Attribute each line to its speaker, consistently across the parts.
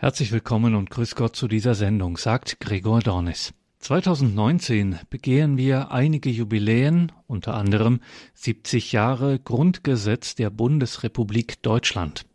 Speaker 1: Herzlich willkommen und grüß Gott zu dieser Sendung, sagt Gregor Dornis. 2019 begehen wir einige Jubiläen, unter anderem 70 Jahre Grundgesetz der Bundesrepublik Deutschland.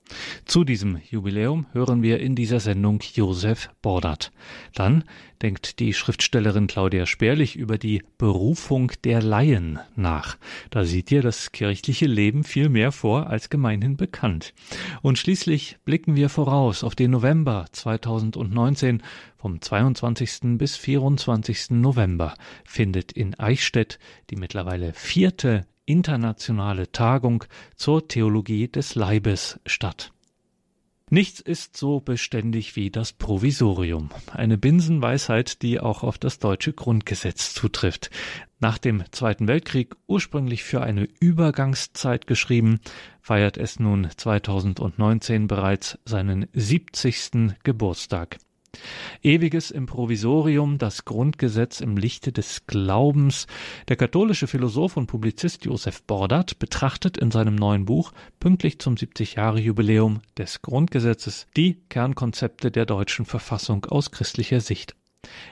Speaker 1: Zu diesem Jubiläum hören wir in dieser Sendung Josef Bordert. Dann denkt die Schriftstellerin Claudia Sperlich über die Berufung der Laien nach. Da sieht ihr das kirchliche Leben viel mehr vor als gemeinhin bekannt. Und schließlich blicken wir voraus auf den November 2019. Vom 22. bis 24. November findet in Eichstätt die mittlerweile vierte internationale Tagung zur Theologie des Leibes statt. Nichts ist so beständig wie das Provisorium. Eine Binsenweisheit, die auch auf das deutsche Grundgesetz zutrifft. Nach dem Zweiten Weltkrieg ursprünglich für eine Übergangszeit geschrieben, feiert es nun 2019 bereits seinen 70. Geburtstag. Ewiges Improvisorium, das Grundgesetz im Lichte des Glaubens. Der katholische Philosoph und Publizist Josef Bordert betrachtet in seinem neuen Buch pünktlich zum 70-Jahre-Jubiläum des Grundgesetzes die Kernkonzepte der deutschen Verfassung aus christlicher Sicht.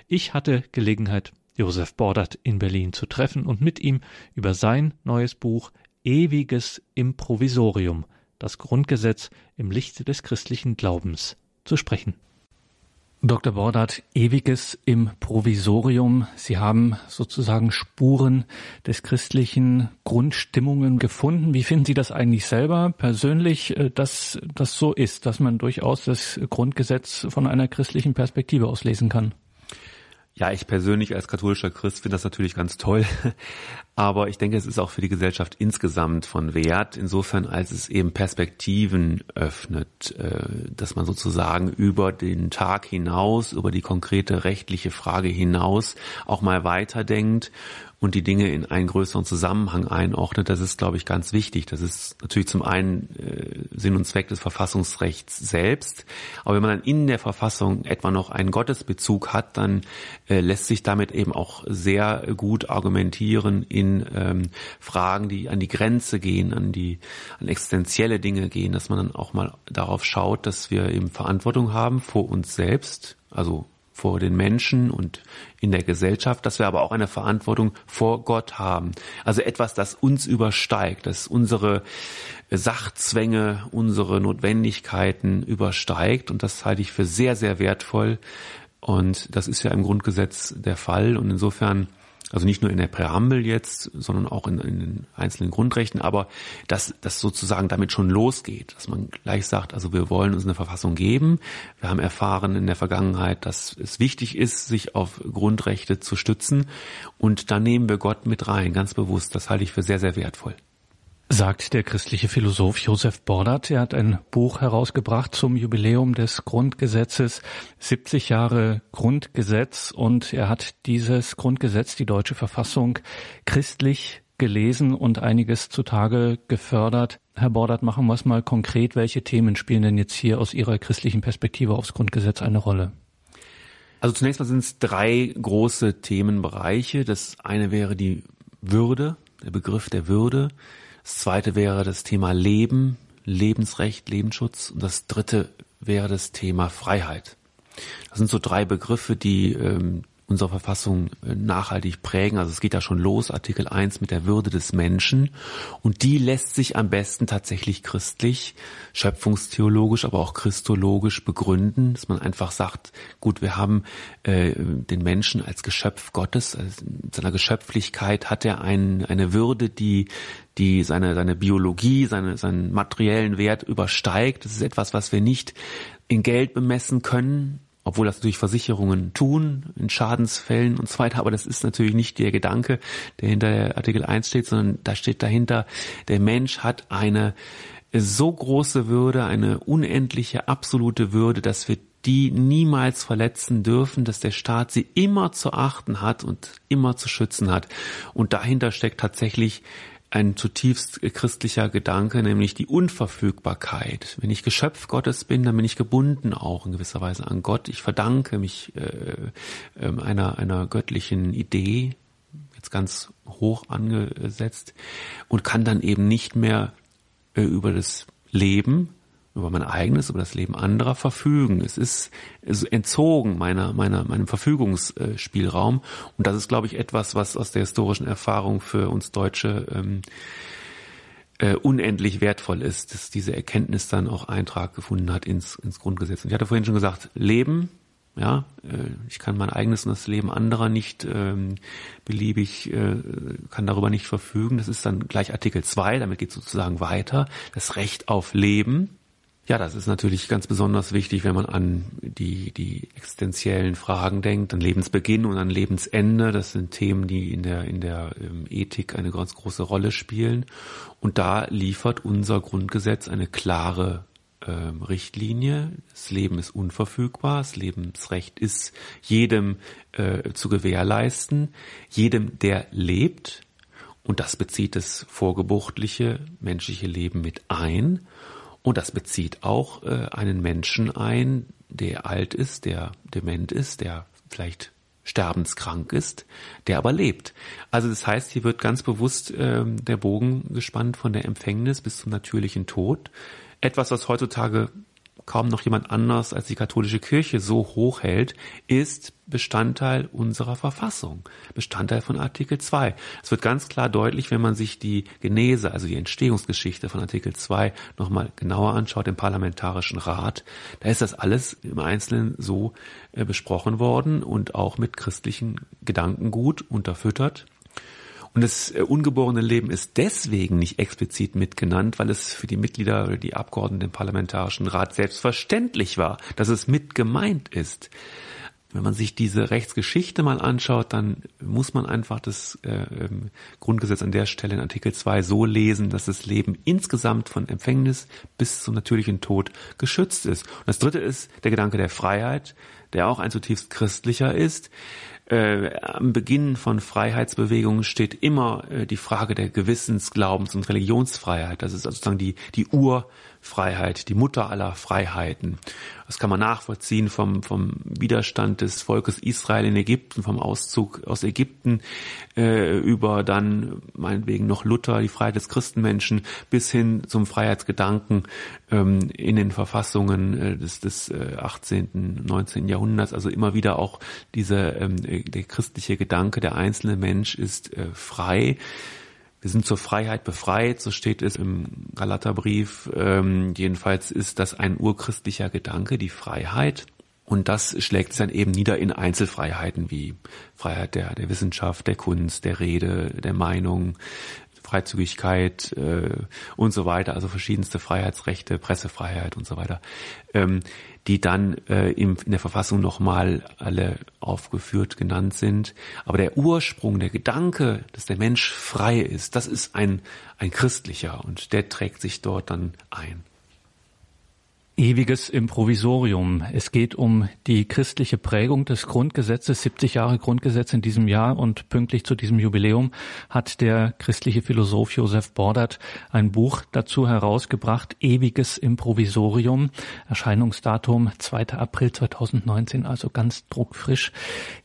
Speaker 1: Ich hatte Gelegenheit, Josef Bordert in Berlin zu treffen und mit ihm über sein neues Buch Ewiges Improvisorium, das Grundgesetz im Lichte des christlichen Glaubens zu sprechen. Dr. Bordert, ewiges im Provisorium. Sie haben sozusagen Spuren des christlichen Grundstimmungen gefunden. Wie finden Sie das eigentlich selber persönlich, äh, dass das so ist, dass man durchaus das Grundgesetz von einer christlichen Perspektive aus lesen kann?
Speaker 2: Ja, ich persönlich als katholischer Christ finde das natürlich ganz toll. Aber ich denke, es ist auch für die Gesellschaft insgesamt von Wert, insofern als es eben Perspektiven öffnet, äh, dass man sozusagen über den Tag hinaus, über die konkrete rechtliche Frage hinaus auch mal weiterdenkt und die Dinge in einen größeren Zusammenhang einordnet, das ist, glaube ich, ganz wichtig. Das ist natürlich zum einen äh, Sinn und Zweck des Verfassungsrechts selbst, aber wenn man dann in der Verfassung etwa noch einen Gottesbezug hat, dann äh, lässt sich damit eben auch sehr gut argumentieren in ähm, Fragen, die an die Grenze gehen, an die an existenzielle Dinge gehen, dass man dann auch mal darauf schaut, dass wir eben Verantwortung haben vor uns selbst, also vor den Menschen und in der Gesellschaft, dass wir aber auch eine Verantwortung vor Gott haben. Also etwas, das uns übersteigt, das unsere Sachzwänge, unsere Notwendigkeiten übersteigt. Und das halte ich für sehr, sehr wertvoll. Und das ist ja im Grundgesetz der Fall. Und insofern also nicht nur in der Präambel jetzt, sondern auch in, in den einzelnen Grundrechten, aber dass das sozusagen damit schon losgeht, dass man gleich sagt, also wir wollen uns eine Verfassung geben. Wir haben erfahren in der Vergangenheit, dass es wichtig ist, sich auf Grundrechte zu stützen. Und da nehmen wir Gott mit rein, ganz bewusst. Das halte ich für sehr, sehr wertvoll
Speaker 1: sagt der christliche Philosoph Josef Bordert. Er hat ein Buch herausgebracht zum Jubiläum des Grundgesetzes, 70 Jahre Grundgesetz, und er hat dieses Grundgesetz, die deutsche Verfassung, christlich gelesen und einiges zutage gefördert. Herr Bordert, machen wir es mal konkret. Welche Themen spielen denn jetzt hier aus Ihrer christlichen Perspektive aufs Grundgesetz eine Rolle?
Speaker 2: Also zunächst mal sind es drei große Themenbereiche. Das eine wäre die Würde, der Begriff der Würde. Das zweite wäre das Thema Leben, Lebensrecht, Lebensschutz. Und das dritte wäre das Thema Freiheit. Das sind so drei Begriffe, die ähm, unsere Verfassung äh, nachhaltig prägen. Also es geht ja schon los, Artikel 1 mit der Würde des Menschen. Und die lässt sich am besten tatsächlich christlich, schöpfungstheologisch, aber auch christologisch begründen, dass man einfach sagt, gut, wir haben äh, den Menschen als Geschöpf Gottes, also in seiner Geschöpflichkeit hat er ein, eine Würde, die die seine, seine Biologie, seine, seinen materiellen Wert übersteigt. Das ist etwas, was wir nicht in Geld bemessen können, obwohl das natürlich Versicherungen tun, in Schadensfällen und so weiter, aber das ist natürlich nicht der Gedanke, der hinter Artikel 1 steht, sondern da steht dahinter, der Mensch hat eine so große Würde, eine unendliche, absolute Würde, dass wir die niemals verletzen dürfen, dass der Staat sie immer zu achten hat und immer zu schützen hat. Und dahinter steckt tatsächlich ein zutiefst christlicher Gedanke, nämlich die Unverfügbarkeit. Wenn ich Geschöpf Gottes bin, dann bin ich gebunden auch in gewisser Weise an Gott. Ich verdanke mich äh, äh, einer, einer göttlichen Idee, jetzt ganz hoch angesetzt, und kann dann eben nicht mehr äh, über das Leben über mein eigenes, über das Leben anderer verfügen. Es ist, entzogen meiner, meiner, meinem Verfügungsspielraum. Und das ist, glaube ich, etwas, was aus der historischen Erfahrung für uns Deutsche ähm, äh, unendlich wertvoll ist, dass diese Erkenntnis dann auch Eintrag gefunden hat ins, ins Grundgesetz. Und ich hatte vorhin schon gesagt, Leben, ja, äh, ich kann mein eigenes und das Leben anderer nicht ähm, beliebig, äh, kann darüber nicht verfügen. Das ist dann gleich Artikel 2, damit geht sozusagen weiter. Das Recht auf Leben. Ja, das ist natürlich ganz besonders wichtig, wenn man an die, die existenziellen Fragen denkt, an Lebensbeginn und an Lebensende. Das sind Themen, die in der, in der ähm, Ethik eine ganz große Rolle spielen. Und da liefert unser Grundgesetz eine klare ähm, Richtlinie. Das Leben ist unverfügbar. Das Lebensrecht ist jedem äh, zu gewährleisten. Jedem, der lebt. Und das bezieht das vorgebuchtliche menschliche Leben mit ein. Und das bezieht auch äh, einen Menschen ein, der alt ist, der dement ist, der vielleicht sterbenskrank ist, der aber lebt. Also das heißt, hier wird ganz bewusst äh, der Bogen gespannt von der Empfängnis bis zum natürlichen Tod. Etwas, was heutzutage kaum noch jemand anders als die katholische Kirche so hoch hält, ist Bestandteil unserer Verfassung, Bestandteil von Artikel 2. Es wird ganz klar deutlich, wenn man sich die Genese, also die Entstehungsgeschichte von Artikel 2 nochmal genauer anschaut im Parlamentarischen Rat. Da ist das alles im Einzelnen so äh, besprochen worden und auch mit christlichen Gedankengut unterfüttert. Und das äh, ungeborene Leben ist deswegen nicht explizit mitgenannt, weil es für die Mitglieder oder die Abgeordneten im Parlamentarischen Rat selbstverständlich war, dass es mit gemeint ist. Wenn man sich diese Rechtsgeschichte mal anschaut, dann muss man einfach das äh, ähm, Grundgesetz an der Stelle in Artikel 2 so lesen, dass das Leben insgesamt von Empfängnis bis zum natürlichen Tod geschützt ist. Und das dritte ist der Gedanke der Freiheit, der auch ein zutiefst christlicher ist äh, am Beginn von Freiheitsbewegungen steht immer äh, die Frage der Gewissens-, Glaubens- und Religionsfreiheit. Das ist sozusagen die, die Urfreiheit, die Mutter aller Freiheiten. Das kann man nachvollziehen vom, vom Widerstand des Volkes Israel in Ägypten, vom Auszug aus Ägypten äh, über dann meinetwegen noch Luther, die Freiheit des Christenmenschen, bis hin zum Freiheitsgedanken ähm, in den Verfassungen äh, des, des äh, 18., 19. Jahrhunderts. Also immer wieder auch diese ähm, der christliche Gedanke, der einzelne Mensch ist äh, frei. Wir sind zur Freiheit befreit, so steht es im Galaterbrief. Ähm, jedenfalls ist das ein urchristlicher Gedanke, die Freiheit. Und das schlägt sich dann eben nieder in Einzelfreiheiten wie Freiheit der, der Wissenschaft, der Kunst, der Rede, der Meinung, Freizügigkeit äh, und so weiter, also verschiedenste Freiheitsrechte, Pressefreiheit und so weiter. Ähm, die dann äh, im, in der Verfassung nochmal alle aufgeführt genannt sind. Aber der Ursprung, der Gedanke, dass der Mensch frei ist, das ist ein, ein christlicher und der trägt sich dort dann ein.
Speaker 3: Ewiges Improvisorium. Es geht um die christliche Prägung des Grundgesetzes. 70 Jahre Grundgesetz in diesem Jahr und pünktlich zu diesem Jubiläum hat der christliche Philosoph Josef Bordert ein Buch dazu herausgebracht. Ewiges Improvisorium. Erscheinungsdatum 2. April 2019, also ganz druckfrisch.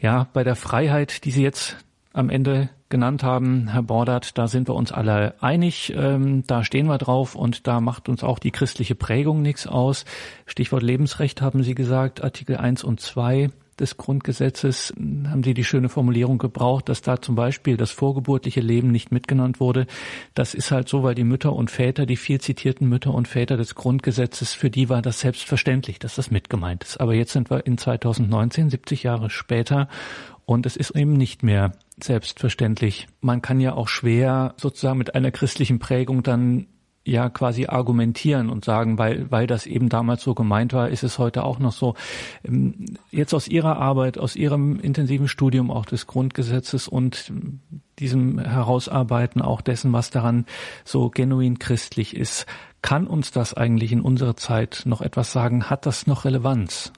Speaker 3: Ja, bei der Freiheit, die Sie jetzt am Ende genannt haben, Herr Bordert, da sind wir uns alle einig, ähm, da stehen wir drauf und da macht uns auch die christliche Prägung nichts aus. Stichwort Lebensrecht haben Sie gesagt, Artikel 1 und 2 des Grundgesetzes haben Sie die schöne Formulierung gebraucht, dass da zum Beispiel das vorgeburtliche Leben nicht mitgenannt wurde. Das ist halt so, weil die Mütter und Väter, die viel zitierten Mütter und Väter des Grundgesetzes, für die war das selbstverständlich, dass das mitgemeint ist. Aber jetzt sind wir in 2019, 70 Jahre später und es ist eben nicht mehr selbstverständlich. Man kann ja auch schwer sozusagen mit einer christlichen Prägung dann ja quasi argumentieren und sagen, weil, weil das eben damals so gemeint war, ist es heute auch noch so. Ähm, jetzt aus Ihrer Arbeit, aus Ihrem intensiven Studium auch des Grundgesetzes und diesem Herausarbeiten auch dessen, was daran so genuin christlich ist, kann uns das eigentlich in unserer Zeit noch etwas sagen? Hat das noch Relevanz?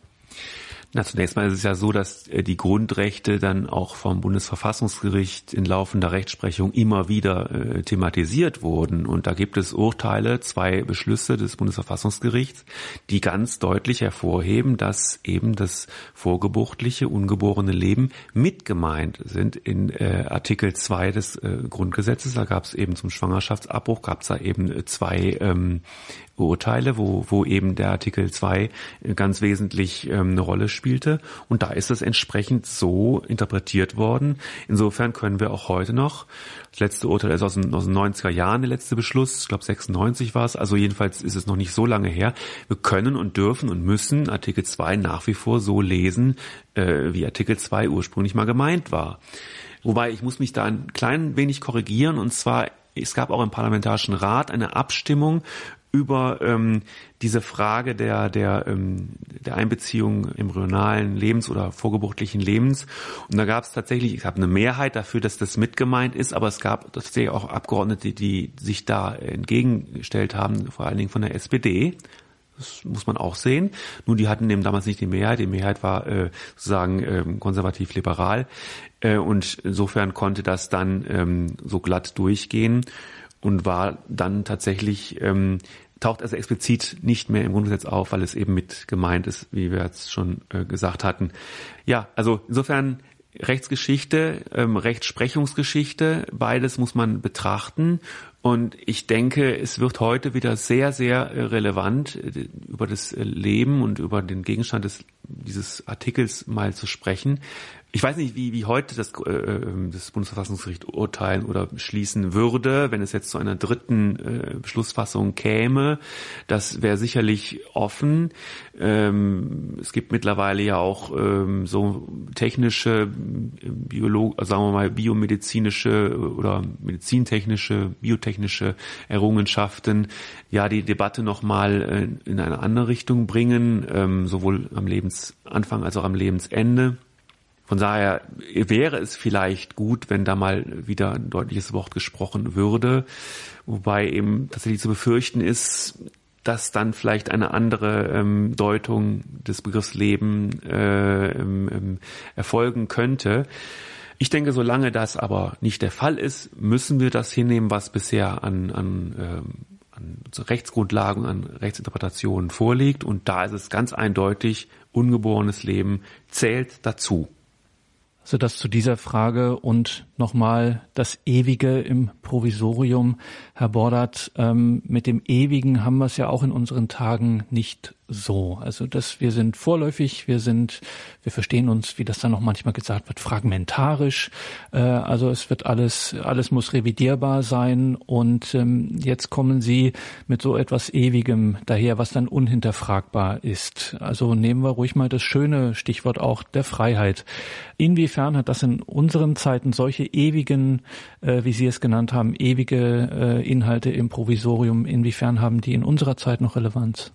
Speaker 2: Na, zunächst mal ist es ja so, dass äh, die Grundrechte dann auch vom Bundesverfassungsgericht in laufender Rechtsprechung immer wieder äh, thematisiert wurden. Und da gibt es Urteile, zwei Beschlüsse des Bundesverfassungsgerichts, die ganz deutlich hervorheben, dass eben das vorgebuchtliche, ungeborene Leben mitgemeint sind. In äh, Artikel 2 des äh, Grundgesetzes, da gab es eben zum Schwangerschaftsabbruch, gab es da eben zwei ähm, Urteile, wo, wo eben der Artikel 2 ganz wesentlich ähm, eine Rolle spielte. Und da ist es entsprechend so interpretiert worden. Insofern können wir auch heute noch, das letzte Urteil ist aus den, aus den 90er Jahren, der letzte Beschluss, ich glaube 96 war es, also jedenfalls ist es noch nicht so lange her. Wir können und dürfen und müssen Artikel 2 nach wie vor so lesen, äh, wie Artikel 2 ursprünglich mal gemeint war. Wobei ich muss mich da ein klein wenig korrigieren und zwar es gab auch im Parlamentarischen Rat eine Abstimmung über ähm, diese Frage der, der, ähm, der Einbeziehung embryonalen Lebens oder vorgeburtlichen Lebens. Und da gab es tatsächlich, ich habe eine Mehrheit dafür, dass das mitgemeint ist, aber es gab tatsächlich auch Abgeordnete, die sich da entgegengestellt haben, vor allen Dingen von der SPD. Das muss man auch sehen. Nur die hatten eben damals nicht die Mehrheit. Die Mehrheit war äh, sozusagen äh, konservativ-liberal. Äh, und insofern konnte das dann ähm, so glatt durchgehen und war dann tatsächlich, ähm, taucht also explizit nicht mehr im Grundgesetz auf, weil es eben mit gemeint ist, wie wir jetzt schon äh, gesagt hatten. Ja, also insofern Rechtsgeschichte, ähm, Rechtsprechungsgeschichte, beides muss man betrachten. Und ich denke, es wird heute wieder sehr, sehr relevant, äh, über das Leben und über den Gegenstand des, dieses Artikels mal zu sprechen, ich weiß nicht, wie, wie heute das, äh, ähm, das Bundesverfassungsgericht urteilen oder schließen würde, wenn es jetzt zu einer dritten äh, Beschlussfassung käme. Das wäre sicherlich offen. Ähm, es gibt mittlerweile ja auch ähm, so technische, Biolog sagen wir mal biomedizinische oder medizintechnische, biotechnische Errungenschaften, ja die Debatte nochmal äh, in eine andere Richtung bringen, ähm, sowohl am Lebensanfang als auch am Lebensende. Von daher wäre es vielleicht gut, wenn da mal wieder ein deutliches Wort gesprochen würde, wobei eben tatsächlich zu befürchten ist, dass dann vielleicht eine andere ähm, Deutung des Begriffs Leben äh, ähm, erfolgen könnte. Ich denke, solange das aber nicht der Fall ist, müssen wir das hinnehmen, was bisher an, an, ähm, an Rechtsgrundlagen, an Rechtsinterpretationen vorliegt. Und da ist es ganz eindeutig, ungeborenes Leben zählt dazu
Speaker 1: sodass zu dieser Frage und nochmal das Ewige im Provisorium, Herr Bordert, ähm, mit dem Ewigen haben wir es ja auch in unseren Tagen nicht so. Also dass wir sind vorläufig, wir sind, wir verstehen uns, wie das dann noch manchmal gesagt wird, fragmentarisch. Äh, also es wird alles, alles muss revidierbar sein und ähm, jetzt kommen Sie mit so etwas Ewigem daher, was dann unhinterfragbar ist. Also nehmen wir ruhig mal das schöne Stichwort auch der Freiheit. Inwiefern hat das in unseren Zeiten solche ewigen, äh, wie Sie es genannt haben, ewige äh, Inhalte im Provisorium, inwiefern haben die in unserer Zeit noch Relevanz?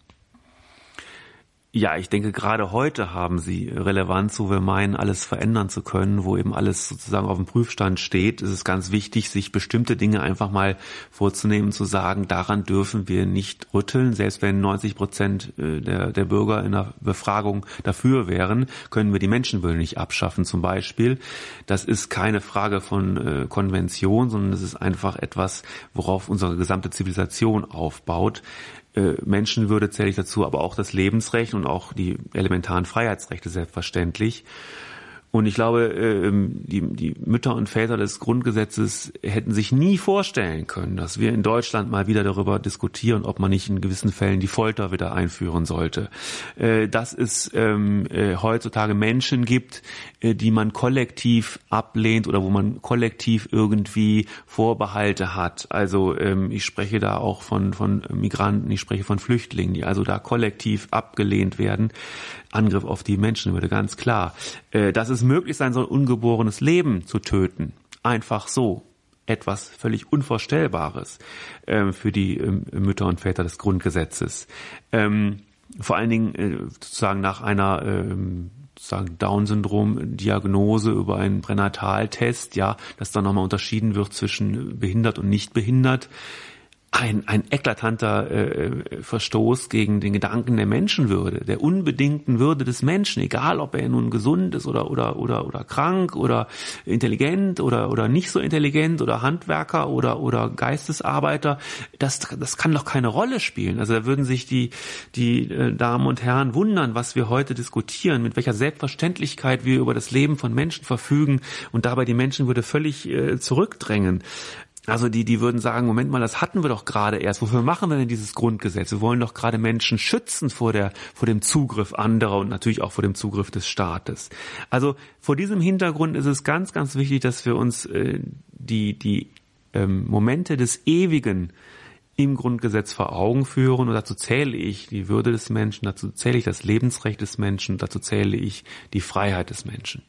Speaker 2: Ja, ich denke, gerade heute haben sie Relevanz, wo wir meinen, alles verändern zu können, wo eben alles sozusagen auf dem Prüfstand steht. Es ist ganz wichtig, sich bestimmte Dinge einfach mal vorzunehmen, zu sagen, daran dürfen wir nicht rütteln. Selbst wenn 90 Prozent äh, der, der Bürger in der Befragung dafür wären, können wir die Menschenwürde nicht abschaffen zum Beispiel. Das ist keine Frage von äh, Konvention, sondern es ist einfach etwas, worauf unsere gesamte Zivilisation aufbaut äh, Menschenwürde zähle ich dazu, aber auch das Lebensrecht und auch die elementaren Freiheitsrechte selbstverständlich. Und ich glaube, ähm, die, die Mütter und Väter des Grundgesetzes hätten sich nie vorstellen können, dass wir in Deutschland mal wieder darüber diskutieren, ob man nicht in gewissen Fällen die Folter wieder einführen sollte. Äh, dass es ähm, äh, heutzutage Menschen gibt, äh, die man kollektiv ablehnt oder wo man kollektiv irgendwie Vorbehalte hat. Also ähm, ich spreche da auch von, von Migranten, ich spreche von Flüchtlingen, die also da kollektiv abgelehnt werden. Angriff auf die Menschenwürde, ganz klar. Äh, dass es möglich sein soll, ungeborenes Leben zu töten. Einfach so. Etwas völlig Unvorstellbares äh, für die äh, Mütter und Väter des Grundgesetzes. Ähm, vor allen Dingen äh, sozusagen nach einer ähm, Down-Syndrom-Diagnose über einen Pränataltest, ja, dass dann nochmal unterschieden wird zwischen behindert und nicht behindert ein, ein eklatanter äh, Verstoß gegen den Gedanken der Menschenwürde, der unbedingten Würde des Menschen, egal ob er nun gesund ist oder oder oder oder krank oder intelligent oder oder nicht so intelligent oder Handwerker oder oder Geistesarbeiter, das das kann doch keine Rolle spielen. Also da würden sich die die äh, Damen und Herren wundern, was wir heute diskutieren, mit welcher Selbstverständlichkeit wir über das Leben von Menschen verfügen und dabei die Menschenwürde völlig äh, zurückdrängen. Also die, die würden sagen, Moment mal, das hatten wir doch gerade erst. Wofür machen wir denn dieses Grundgesetz? Wir wollen doch gerade Menschen schützen vor der, vor dem Zugriff anderer und natürlich auch vor dem Zugriff des Staates. Also vor diesem Hintergrund ist es ganz, ganz wichtig, dass wir uns äh, die, die ähm, Momente des Ewigen im Grundgesetz vor Augen führen und dazu zähle ich die Würde des Menschen, dazu zähle ich das Lebensrecht des Menschen, dazu zähle ich die Freiheit des Menschen.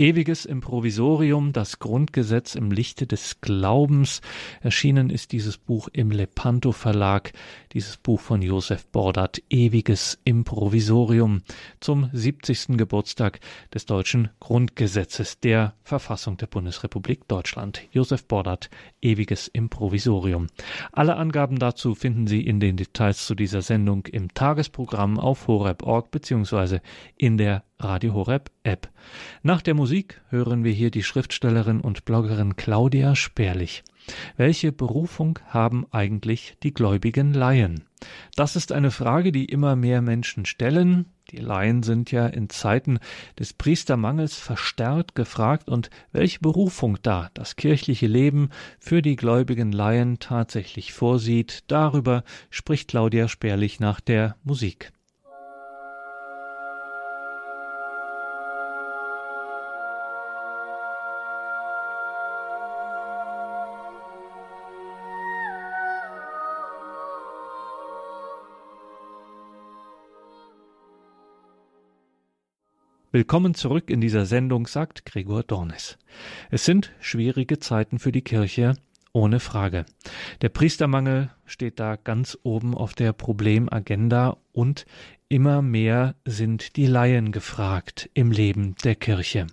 Speaker 1: Ewiges Improvisorium, das Grundgesetz im Lichte des Glaubens. Erschienen ist dieses Buch im Lepanto Verlag, dieses Buch von Josef Bordert, Ewiges Improvisorium, zum 70. Geburtstag des deutschen Grundgesetzes, der Verfassung der Bundesrepublik Deutschland. Josef Bordert, Ewiges Improvisorium. Alle Angaben dazu finden Sie in den Details zu dieser Sendung im Tagesprogramm auf horeb.org bzw. in der Radio Horeb App. Nach der Musik hören wir hier die Schriftstellerin und Bloggerin Claudia Sperlich. Welche Berufung haben eigentlich die gläubigen Laien? Das ist eine Frage, die immer mehr Menschen stellen. Die Laien sind ja in Zeiten des Priestermangels verstärkt gefragt und welche Berufung da das kirchliche Leben für die gläubigen Laien tatsächlich vorsieht, darüber spricht Claudia Sperlich nach der Musik. Willkommen zurück in dieser Sendung, sagt Gregor Dornis. Es sind schwierige Zeiten für die Kirche, ohne Frage. Der Priestermangel steht da ganz oben auf der Problemagenda und immer mehr sind die Laien gefragt im Leben der Kirche.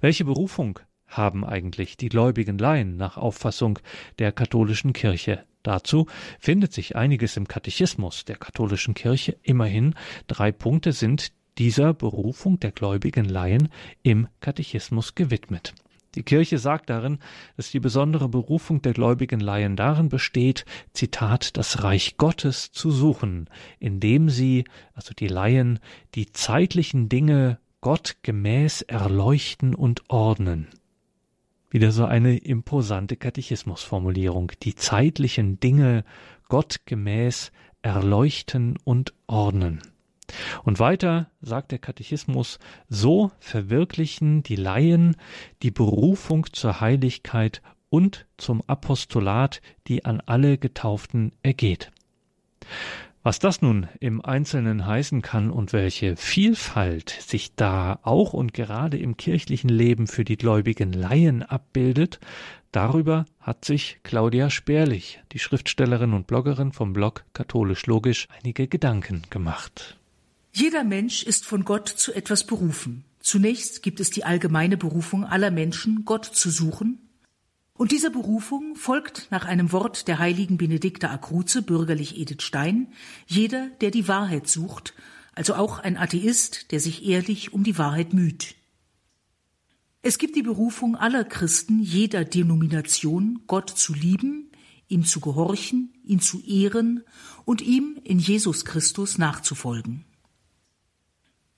Speaker 1: Welche Berufung haben eigentlich die gläubigen Laien nach Auffassung der katholischen Kirche? Dazu findet sich einiges im Katechismus der katholischen Kirche. Immerhin drei Punkte sind dieser Berufung der gläubigen Laien im Katechismus gewidmet. Die Kirche sagt darin, dass die besondere Berufung der gläubigen Laien darin besteht, Zitat, das Reich Gottes zu suchen, indem sie, also die Laien, die zeitlichen Dinge Gott gemäß erleuchten und ordnen. Wieder so eine imposante Katechismusformulierung. Die zeitlichen Dinge Gott gemäß erleuchten und ordnen. Und weiter sagt der Katechismus, so verwirklichen die Laien die Berufung zur Heiligkeit und zum Apostolat, die an alle Getauften ergeht. Was das nun im Einzelnen heißen kann und welche Vielfalt sich da auch und gerade im kirchlichen Leben für die gläubigen Laien abbildet, darüber hat sich Claudia Sperlich, die Schriftstellerin und Bloggerin vom Blog Katholisch Logisch, einige Gedanken gemacht.
Speaker 4: Jeder Mensch ist von Gott zu etwas berufen. Zunächst gibt es die allgemeine Berufung aller Menschen, Gott zu suchen. Und dieser Berufung folgt nach einem Wort der heiligen Benedikta Akruse, bürgerlich Edith Stein, jeder, der die Wahrheit sucht, also auch ein Atheist, der sich ehrlich um die Wahrheit müht. Es gibt die Berufung aller Christen jeder Denomination, Gott zu lieben, ihm zu gehorchen, ihn zu ehren und ihm in Jesus Christus nachzufolgen.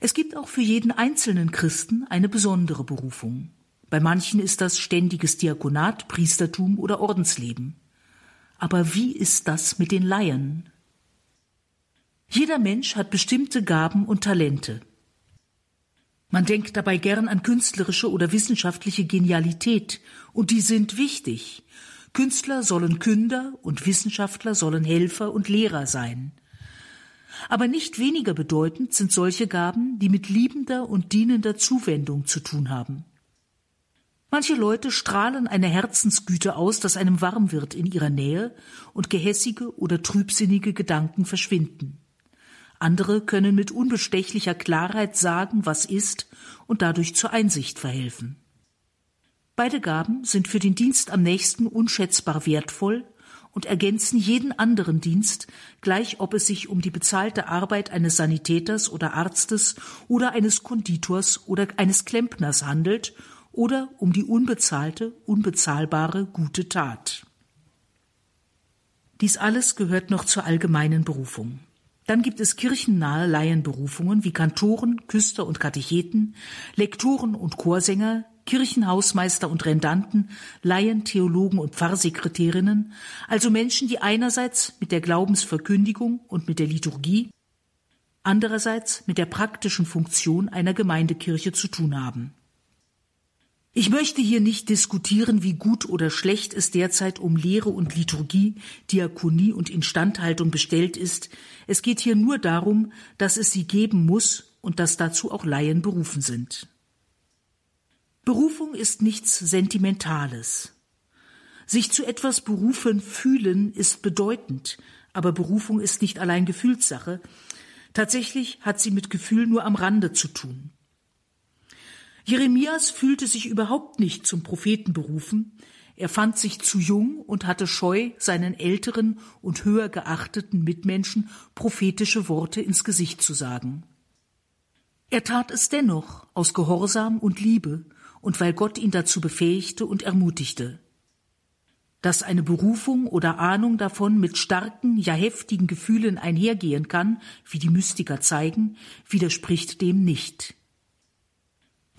Speaker 4: Es gibt auch für jeden einzelnen Christen eine besondere Berufung. Bei manchen ist das ständiges Diakonat, Priestertum oder Ordensleben. Aber wie ist das mit den Laien? Jeder Mensch hat bestimmte Gaben und Talente. Man denkt dabei gern an künstlerische oder wissenschaftliche Genialität, und die sind wichtig. Künstler sollen Künder und Wissenschaftler sollen Helfer und Lehrer sein. Aber nicht weniger bedeutend sind solche Gaben, die mit liebender und dienender Zuwendung zu tun haben. Manche Leute strahlen eine Herzensgüte aus, dass einem warm wird in ihrer Nähe und gehässige oder trübsinnige Gedanken verschwinden. Andere können mit unbestechlicher Klarheit sagen, was ist und dadurch zur Einsicht verhelfen. Beide Gaben sind für den Dienst am nächsten unschätzbar wertvoll und ergänzen jeden anderen Dienst, gleich ob es sich um die bezahlte Arbeit eines Sanitäters oder Arztes oder eines Konditors oder eines Klempners handelt oder um die unbezahlte, unbezahlbare gute Tat. Dies alles gehört noch zur allgemeinen Berufung. Dann gibt es kirchennahe Laienberufungen wie Kantoren, Küster und Katecheten, Lektoren und Chorsänger, Kirchenhausmeister und Rendanten, Laien, Theologen und Pfarrsekretärinnen, also Menschen, die einerseits mit der Glaubensverkündigung und mit der Liturgie, andererseits mit der praktischen Funktion einer Gemeindekirche zu tun haben. Ich möchte hier nicht diskutieren, wie gut oder schlecht es derzeit um Lehre und Liturgie, Diakonie und Instandhaltung bestellt ist. Es geht hier nur darum, dass es sie geben muss und dass dazu auch Laien berufen sind. Berufung ist nichts Sentimentales. Sich zu etwas berufen fühlen ist bedeutend, aber Berufung ist nicht allein Gefühlssache. Tatsächlich hat sie mit Gefühl nur am Rande zu tun. Jeremias fühlte sich überhaupt nicht zum Propheten berufen, er fand sich zu jung und hatte Scheu, seinen älteren und höher geachteten Mitmenschen prophetische Worte ins Gesicht zu sagen. Er tat es dennoch aus Gehorsam und Liebe und weil Gott ihn dazu befähigte und ermutigte. Dass eine Berufung oder Ahnung davon mit starken, ja heftigen Gefühlen einhergehen kann, wie die Mystiker zeigen, widerspricht dem nicht.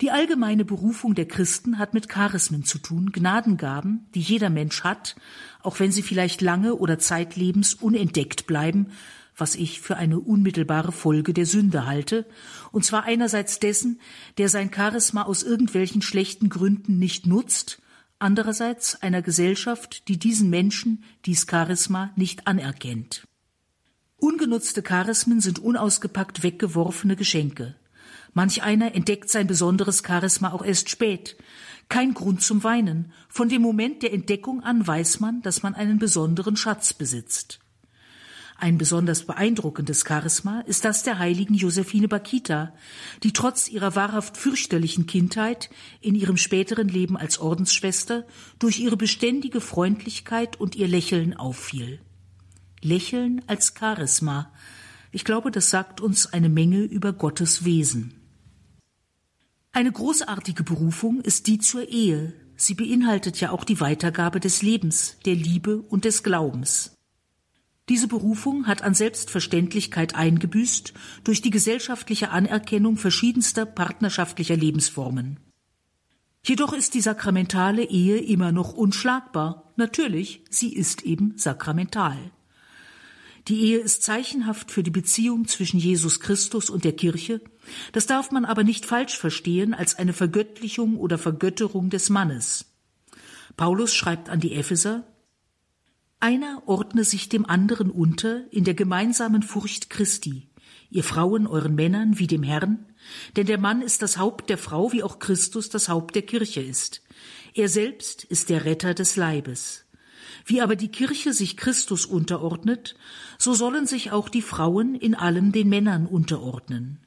Speaker 4: Die allgemeine Berufung der Christen hat mit Charismen zu tun, Gnadengaben, die jeder Mensch hat, auch wenn sie vielleicht lange oder zeitlebens unentdeckt bleiben, was ich für eine unmittelbare Folge der Sünde halte, und zwar einerseits dessen, der sein Charisma aus irgendwelchen schlechten Gründen nicht nutzt, andererseits einer Gesellschaft, die diesen Menschen dies Charisma nicht anerkennt. Ungenutzte Charismen sind unausgepackt weggeworfene Geschenke. Manch einer entdeckt sein besonderes Charisma auch erst spät. Kein Grund zum Weinen. Von dem Moment der Entdeckung an weiß man, dass man einen besonderen Schatz besitzt. Ein besonders beeindruckendes Charisma ist das der heiligen Josephine Bakita, die trotz ihrer wahrhaft fürchterlichen Kindheit in ihrem späteren Leben als Ordensschwester durch ihre beständige Freundlichkeit und ihr Lächeln auffiel. Lächeln als Charisma. Ich glaube, das sagt uns eine Menge über Gottes Wesen. Eine großartige Berufung ist die zur Ehe. Sie beinhaltet ja auch die Weitergabe des Lebens, der Liebe und des Glaubens. Diese Berufung hat an Selbstverständlichkeit eingebüßt durch die gesellschaftliche Anerkennung verschiedenster partnerschaftlicher Lebensformen. Jedoch ist die sakramentale Ehe immer noch unschlagbar. Natürlich, sie ist eben sakramental. Die Ehe ist zeichenhaft für die Beziehung zwischen Jesus Christus und der Kirche, das darf man aber nicht falsch verstehen als eine Vergöttlichung oder Vergötterung des Mannes. Paulus schreibt an die Epheser Einer ordne sich dem anderen unter in der gemeinsamen Furcht Christi, ihr Frauen euren Männern wie dem Herrn, denn der Mann ist das Haupt der Frau, wie auch Christus das Haupt der Kirche ist. Er selbst ist der Retter des Leibes. Wie aber die Kirche sich Christus unterordnet, so sollen sich auch die Frauen in allem den Männern unterordnen.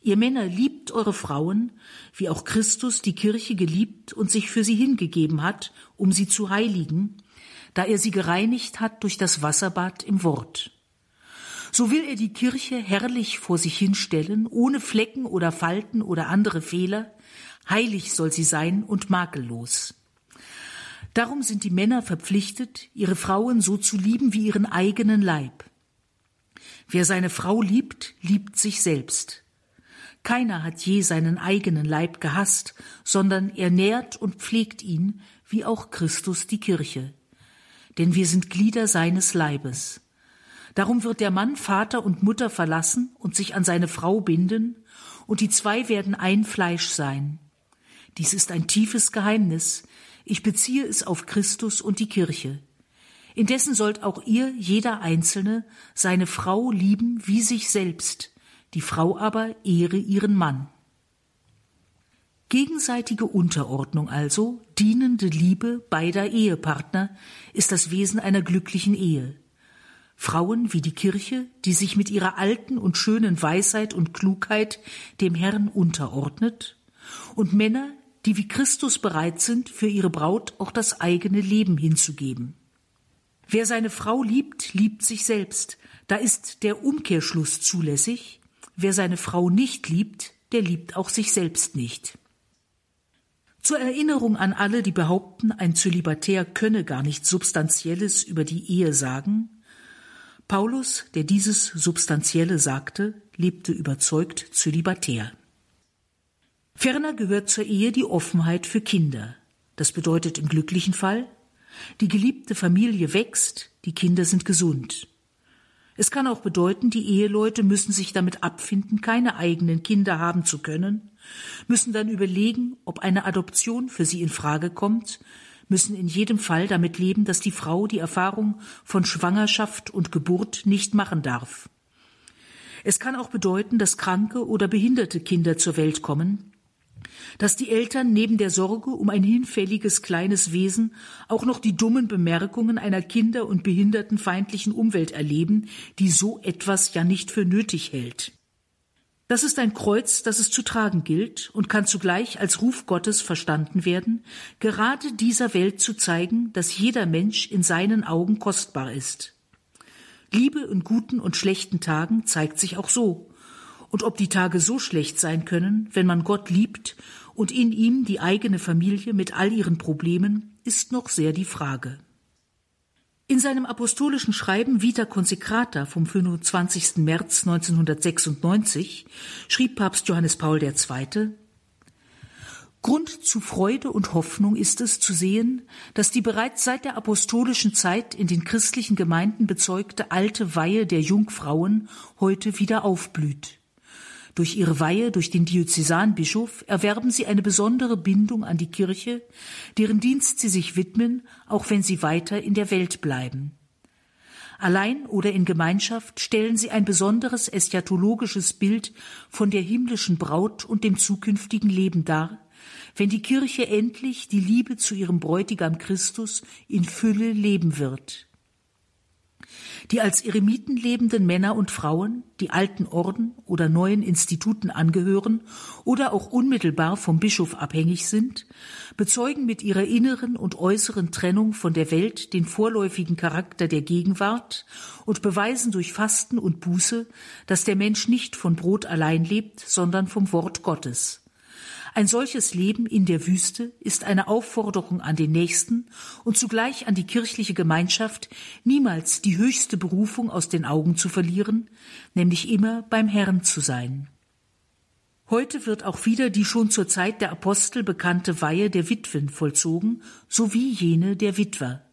Speaker 4: Ihr Männer liebt eure Frauen, wie auch Christus die Kirche geliebt und sich für sie hingegeben hat, um sie zu heiligen, da er sie gereinigt hat durch das Wasserbad im Wort. So will er die Kirche herrlich vor sich hinstellen, ohne Flecken oder Falten oder andere Fehler, heilig soll sie sein und makellos. Darum sind die Männer verpflichtet, ihre Frauen so zu lieben wie ihren eigenen Leib. Wer seine Frau liebt, liebt sich selbst. Keiner hat je seinen eigenen Leib gehasst, sondern er nährt und pflegt ihn, wie auch Christus die Kirche. Denn wir sind Glieder seines Leibes. Darum wird der Mann Vater und Mutter verlassen und sich an seine Frau binden, und die zwei werden ein Fleisch sein. Dies ist ein tiefes Geheimnis, ich beziehe es auf Christus und die Kirche. Indessen sollt auch ihr, jeder Einzelne, seine Frau lieben wie sich selbst, die Frau aber ehre ihren Mann. Gegenseitige Unterordnung also, dienende Liebe beider Ehepartner, ist das Wesen einer glücklichen Ehe. Frauen wie die Kirche, die sich mit ihrer alten und schönen Weisheit und Klugheit dem Herrn unterordnet, und Männer, die wie Christus bereit sind, für ihre Braut auch das eigene Leben hinzugeben. Wer seine Frau liebt, liebt sich selbst. Da ist der Umkehrschluss zulässig. Wer seine Frau nicht liebt, der liebt auch sich selbst nicht. Zur Erinnerung an alle, die behaupten, ein Zölibatär könne gar nichts Substanzielles über die Ehe sagen, Paulus, der dieses Substanzielle sagte, lebte überzeugt zölibatär. Ferner gehört zur Ehe die Offenheit für Kinder. Das bedeutet im glücklichen Fall, die geliebte Familie wächst, die Kinder sind gesund. Es kann auch bedeuten, die Eheleute müssen sich damit abfinden, keine eigenen Kinder haben zu können, müssen dann überlegen, ob eine Adoption für sie in Frage kommt, müssen in jedem Fall damit leben, dass die Frau die Erfahrung von Schwangerschaft und Geburt nicht machen darf. Es kann auch bedeuten, dass kranke oder behinderte Kinder zur Welt kommen, dass die Eltern neben der Sorge um ein hinfälliges kleines Wesen auch noch die dummen Bemerkungen einer kinder- und behindertenfeindlichen Umwelt erleben, die so etwas ja nicht für nötig hält. Das ist ein Kreuz, das es zu tragen gilt und kann zugleich als Ruf Gottes verstanden werden, gerade dieser Welt zu zeigen, dass jeder Mensch in seinen Augen kostbar ist. Liebe in guten und schlechten Tagen zeigt sich auch so, und ob die Tage so schlecht sein können, wenn man Gott liebt und in ihm die eigene Familie mit all ihren Problemen, ist noch sehr die Frage. In seinem apostolischen Schreiben Vita Consecrata vom 25. März 1996 schrieb Papst Johannes Paul II. Grund zu Freude und Hoffnung ist es zu sehen, dass die bereits seit der apostolischen Zeit in den christlichen Gemeinden bezeugte alte Weihe der Jungfrauen heute wieder aufblüht. Durch ihre Weihe durch den Diözesanbischof erwerben sie eine besondere Bindung an die Kirche, deren Dienst sie sich widmen, auch wenn sie weiter in der Welt bleiben. Allein oder in Gemeinschaft stellen sie ein besonderes eschatologisches Bild von der himmlischen Braut und dem zukünftigen Leben dar, wenn die Kirche endlich die Liebe zu ihrem Bräutigam Christus in Fülle leben wird. Die als Eremiten lebenden Männer und Frauen, die alten Orden oder neuen Instituten angehören oder auch unmittelbar vom Bischof abhängig sind, bezeugen mit ihrer inneren und äußeren Trennung von der Welt den vorläufigen Charakter der Gegenwart und beweisen durch Fasten und Buße, dass der Mensch nicht von Brot allein lebt, sondern vom Wort Gottes. Ein solches Leben in der Wüste ist eine Aufforderung an den Nächsten und zugleich an die kirchliche Gemeinschaft, niemals die höchste Berufung aus den Augen zu verlieren, nämlich immer beim Herrn zu sein. Heute wird auch wieder die schon zur Zeit der Apostel bekannte Weihe der Witwen vollzogen, sowie jene der Witwer.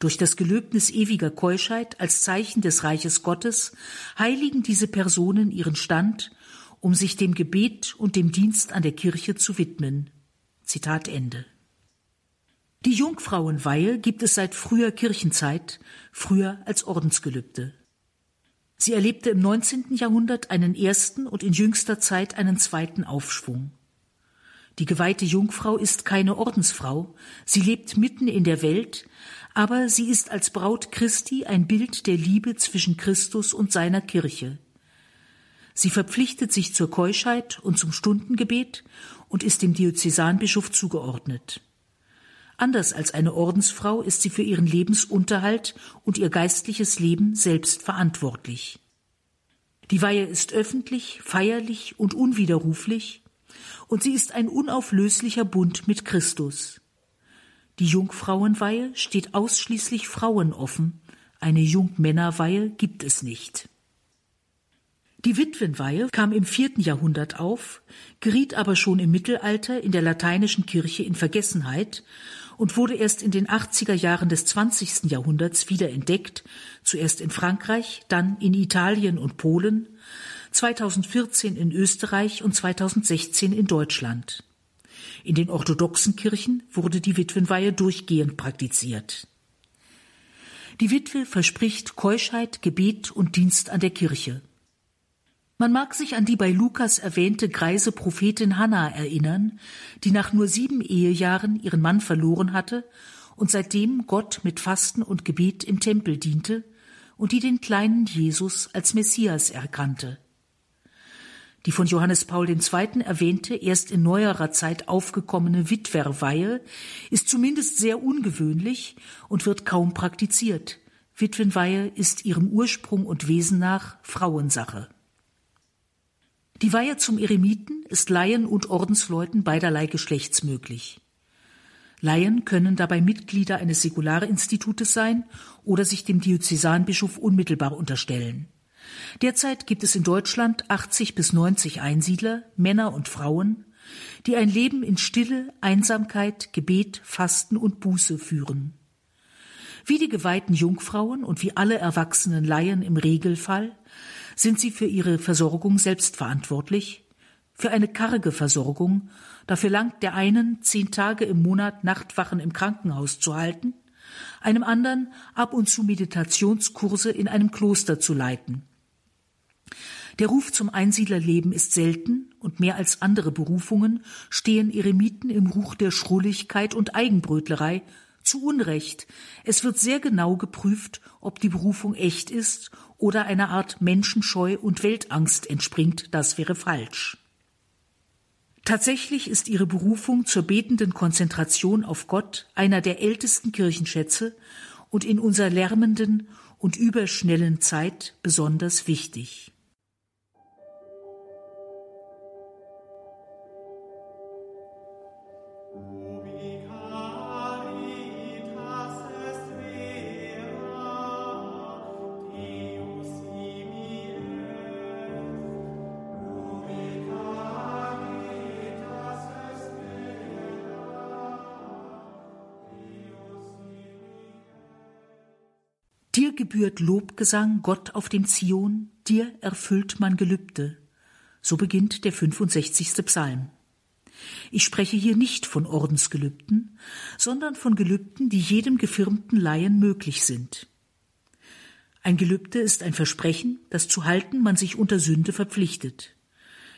Speaker 4: Durch das Gelöbnis ewiger Keuschheit als Zeichen des Reiches Gottes heiligen diese Personen ihren Stand um sich dem Gebet und dem Dienst an der Kirche zu widmen. Zitat Ende. Die Jungfrauenweihe gibt es seit früher Kirchenzeit, früher als Ordensgelübde. Sie erlebte im 19. Jahrhundert einen ersten und in jüngster Zeit einen zweiten Aufschwung. Die geweihte Jungfrau ist keine Ordensfrau, sie lebt mitten in der Welt, aber sie ist als Braut Christi ein Bild der Liebe zwischen Christus und seiner Kirche. Sie verpflichtet sich zur Keuschheit und zum Stundengebet und ist dem Diözesanbischof zugeordnet. Anders als eine Ordensfrau ist sie für ihren Lebensunterhalt und ihr geistliches Leben selbst verantwortlich. Die Weihe ist öffentlich, feierlich und unwiderruflich, und sie ist ein unauflöslicher Bund mit Christus. Die Jungfrauenweihe steht ausschließlich Frauen offen, eine Jungmännerweihe gibt es nicht. Die Witwenweihe kam im vierten Jahrhundert auf, geriet aber schon im Mittelalter in der lateinischen Kirche in Vergessenheit und wurde erst in den 80er Jahren des 20. Jahrhunderts wieder entdeckt, zuerst in Frankreich, dann in Italien und Polen, 2014 in Österreich und 2016 in Deutschland. In den orthodoxen Kirchen wurde die Witwenweihe durchgehend praktiziert. Die Witwe verspricht Keuschheit, Gebet und Dienst an der Kirche. Man mag sich an die bei Lukas erwähnte greise Prophetin Hannah erinnern, die nach nur sieben Ehejahren ihren Mann verloren hatte und seitdem Gott mit Fasten und Gebet im Tempel diente und die den kleinen Jesus als Messias erkannte. Die von Johannes Paul II. erwähnte, erst in neuerer Zeit aufgekommene Witwerweihe ist zumindest sehr ungewöhnlich und wird kaum praktiziert. Witwenweihe ist ihrem Ursprung und Wesen nach Frauensache. Die Weihe zum Eremiten ist Laien und Ordensleuten beiderlei Geschlechts möglich. Laien können dabei Mitglieder eines Säkularinstitutes sein oder sich dem Diözesanbischof unmittelbar unterstellen. Derzeit gibt es in Deutschland 80 bis 90 Einsiedler, Männer und Frauen, die ein Leben in Stille, Einsamkeit, Gebet, Fasten und Buße führen. Wie die geweihten Jungfrauen und wie alle erwachsenen Laien im Regelfall sind sie für ihre Versorgung selbst verantwortlich, für eine karge Versorgung, dafür langt der einen zehn Tage im Monat Nachtwachen im Krankenhaus zu halten, einem anderen ab und zu Meditationskurse in einem Kloster zu leiten. Der Ruf zum Einsiedlerleben ist selten und mehr als andere Berufungen stehen Eremiten im Ruch der Schrulligkeit und Eigenbrötlerei zu Unrecht. Es wird sehr genau geprüft, ob die Berufung echt ist oder einer Art Menschenscheu und Weltangst entspringt. Das wäre falsch. Tatsächlich ist ihre Berufung zur betenden Konzentration auf Gott einer der ältesten Kirchenschätze und in unserer lärmenden und überschnellen Zeit besonders wichtig. Gebührt Lobgesang, Gott auf dem Zion, dir erfüllt man Gelübde. So beginnt der 65. Psalm. Ich spreche hier nicht von Ordensgelübden, sondern von Gelübden, die jedem gefirmten Laien möglich sind. Ein Gelübde ist ein Versprechen, das zu halten man sich unter Sünde verpflichtet.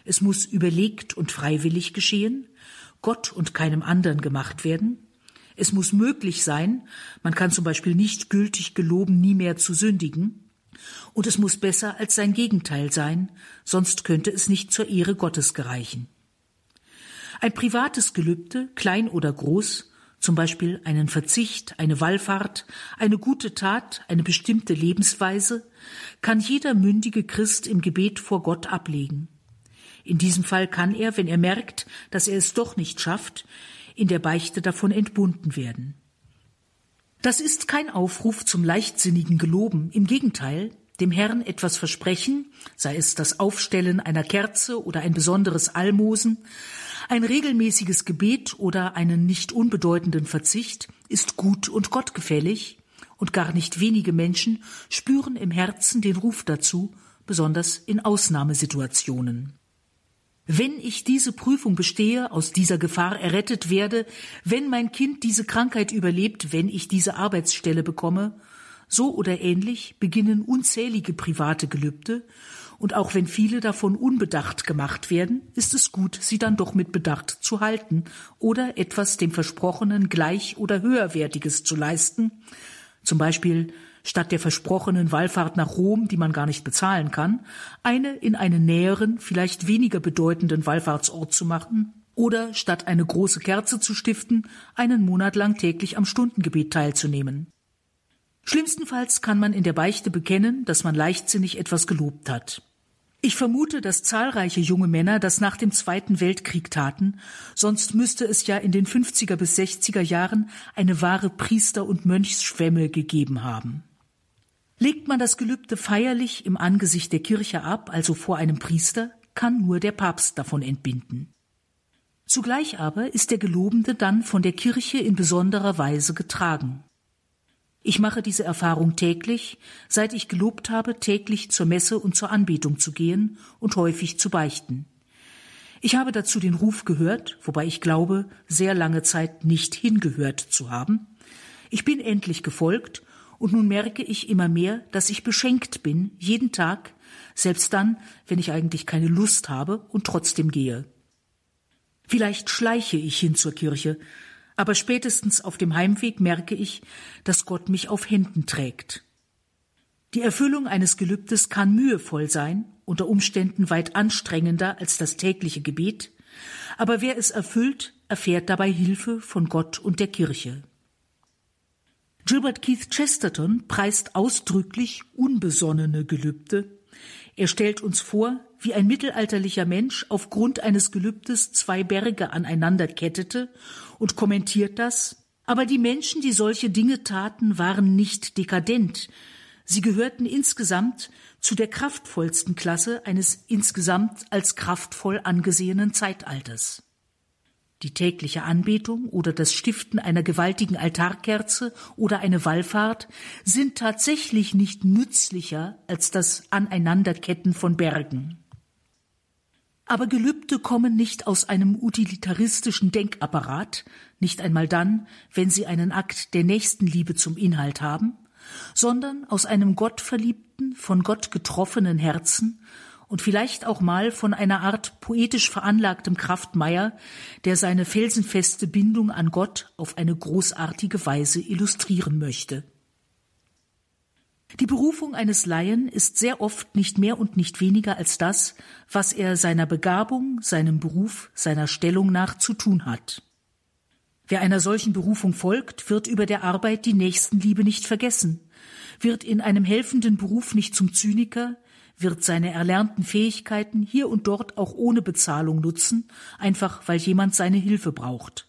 Speaker 4: Es muss überlegt und freiwillig geschehen, Gott und keinem anderen gemacht werden, es muss möglich sein, man kann zum Beispiel nicht gültig geloben, nie mehr zu sündigen, und es muss besser als sein Gegenteil sein, sonst könnte es nicht zur Ehre Gottes gereichen. Ein privates Gelübde, klein oder groß, zum Beispiel einen Verzicht, eine Wallfahrt, eine gute Tat, eine bestimmte Lebensweise, kann jeder mündige Christ im Gebet vor Gott ablegen. In diesem Fall kann er, wenn er merkt, dass er es doch nicht schafft, in der Beichte davon entbunden werden. Das ist kein Aufruf zum leichtsinnigen Geloben, im Gegenteil, dem Herrn etwas versprechen, sei es das Aufstellen einer Kerze oder ein besonderes Almosen, ein regelmäßiges Gebet oder einen nicht unbedeutenden Verzicht, ist gut und gottgefällig, und gar nicht wenige Menschen spüren im Herzen den Ruf dazu, besonders in Ausnahmesituationen. Wenn ich diese Prüfung bestehe, aus dieser Gefahr errettet werde, wenn mein Kind diese Krankheit überlebt, wenn ich diese Arbeitsstelle bekomme, so oder ähnlich beginnen unzählige private Gelübde, und auch wenn viele davon unbedacht gemacht werden, ist es gut, sie dann doch mit Bedacht zu halten oder etwas dem Versprochenen gleich oder höherwertiges zu leisten, zum Beispiel statt der versprochenen Wallfahrt nach Rom, die man gar nicht bezahlen kann, eine in einen näheren, vielleicht weniger bedeutenden Wallfahrtsort zu machen, oder statt eine große Kerze zu stiften, einen Monat lang täglich am Stundengebet teilzunehmen. Schlimmstenfalls kann man in der Beichte bekennen, dass man leichtsinnig etwas gelobt hat. Ich vermute, dass zahlreiche junge Männer das nach dem Zweiten Weltkrieg taten, sonst müsste es ja in den 50er bis 60er Jahren eine wahre Priester- und Mönchsschwemme gegeben haben. Legt man das Gelübde feierlich im Angesicht der Kirche ab, also vor einem Priester, kann nur der Papst davon entbinden. Zugleich aber ist der Gelobende dann von der Kirche in besonderer Weise getragen. Ich mache diese Erfahrung täglich, seit ich gelobt habe, täglich zur Messe und zur Anbetung zu gehen und häufig zu beichten. Ich habe dazu den Ruf gehört, wobei ich glaube, sehr lange Zeit nicht hingehört zu haben. Ich bin endlich gefolgt und nun merke ich immer mehr, dass ich beschenkt bin, jeden Tag, selbst dann, wenn ich eigentlich keine Lust habe und trotzdem gehe. Vielleicht schleiche ich hin zur Kirche, aber spätestens auf dem Heimweg merke ich, dass Gott mich auf Händen trägt. Die Erfüllung eines Gelübdes kann mühevoll sein, unter Umständen weit anstrengender als das tägliche Gebet, aber wer es erfüllt, erfährt dabei Hilfe von Gott und der Kirche. Gilbert Keith Chesterton preist ausdrücklich unbesonnene Gelübde. Er stellt uns vor, wie ein mittelalterlicher Mensch aufgrund eines Gelübdes zwei Berge aneinander kettete und kommentiert das, aber die Menschen, die solche Dinge taten, waren nicht dekadent. Sie gehörten insgesamt zu der kraftvollsten Klasse eines insgesamt als kraftvoll angesehenen Zeitalters. Die tägliche Anbetung oder das Stiften einer gewaltigen Altarkerze oder eine Wallfahrt sind tatsächlich nicht nützlicher als das Aneinanderketten von Bergen. Aber Gelübde kommen nicht aus einem utilitaristischen Denkapparat, nicht einmal dann, wenn sie einen Akt der Nächstenliebe zum Inhalt haben, sondern aus einem gottverliebten, von Gott getroffenen Herzen und vielleicht auch mal von einer Art poetisch veranlagtem Kraftmeier, der seine felsenfeste Bindung an Gott auf eine großartige Weise illustrieren möchte. Die Berufung eines Laien ist sehr oft nicht mehr und nicht weniger als das, was er seiner Begabung, seinem Beruf, seiner Stellung nach zu tun hat. Wer einer solchen Berufung folgt, wird über der Arbeit die Nächstenliebe nicht vergessen, wird in einem helfenden Beruf nicht zum Zyniker, wird seine erlernten Fähigkeiten hier und dort auch ohne Bezahlung nutzen, einfach weil jemand seine Hilfe braucht.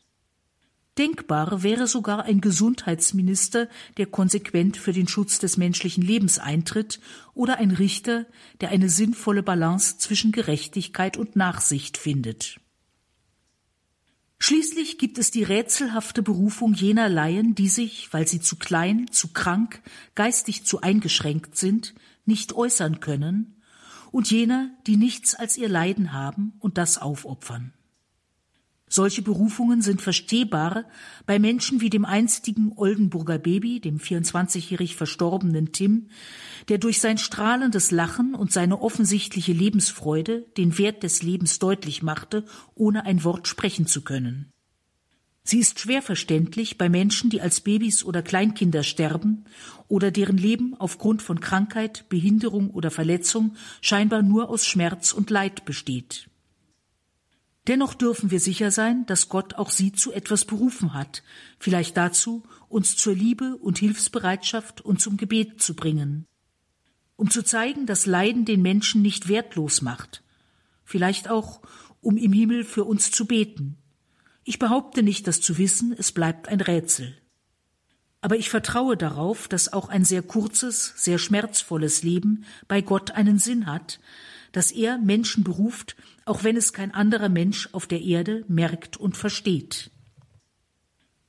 Speaker 4: Denkbar wäre sogar ein Gesundheitsminister, der konsequent für den Schutz des menschlichen Lebens eintritt, oder ein Richter, der eine sinnvolle Balance zwischen Gerechtigkeit und Nachsicht findet. Schließlich gibt es die rätselhafte Berufung jener Laien, die sich, weil sie zu klein, zu krank, geistig zu eingeschränkt sind, nicht äußern können, und jener, die nichts als ihr Leiden haben und das aufopfern. Solche Berufungen sind verstehbar bei Menschen wie dem einstigen Oldenburger Baby, dem 24-jährig verstorbenen Tim, der durch sein strahlendes Lachen und seine offensichtliche Lebensfreude den Wert des Lebens deutlich machte, ohne ein Wort sprechen zu können. Sie ist schwer verständlich bei Menschen, die als Babys oder Kleinkinder sterben oder deren Leben aufgrund von Krankheit, Behinderung oder Verletzung scheinbar nur aus Schmerz und Leid besteht. Dennoch dürfen wir sicher sein, dass Gott auch sie zu etwas berufen hat, vielleicht dazu, uns zur Liebe und Hilfsbereitschaft und zum Gebet zu bringen, um zu zeigen, dass Leiden den Menschen nicht wertlos macht, vielleicht auch, um im Himmel für uns zu beten. Ich behaupte nicht, das zu wissen, es bleibt ein Rätsel. Aber ich vertraue darauf, dass auch ein sehr kurzes, sehr schmerzvolles Leben bei Gott einen Sinn hat, dass er Menschen beruft, auch wenn es kein anderer Mensch auf der Erde merkt und versteht.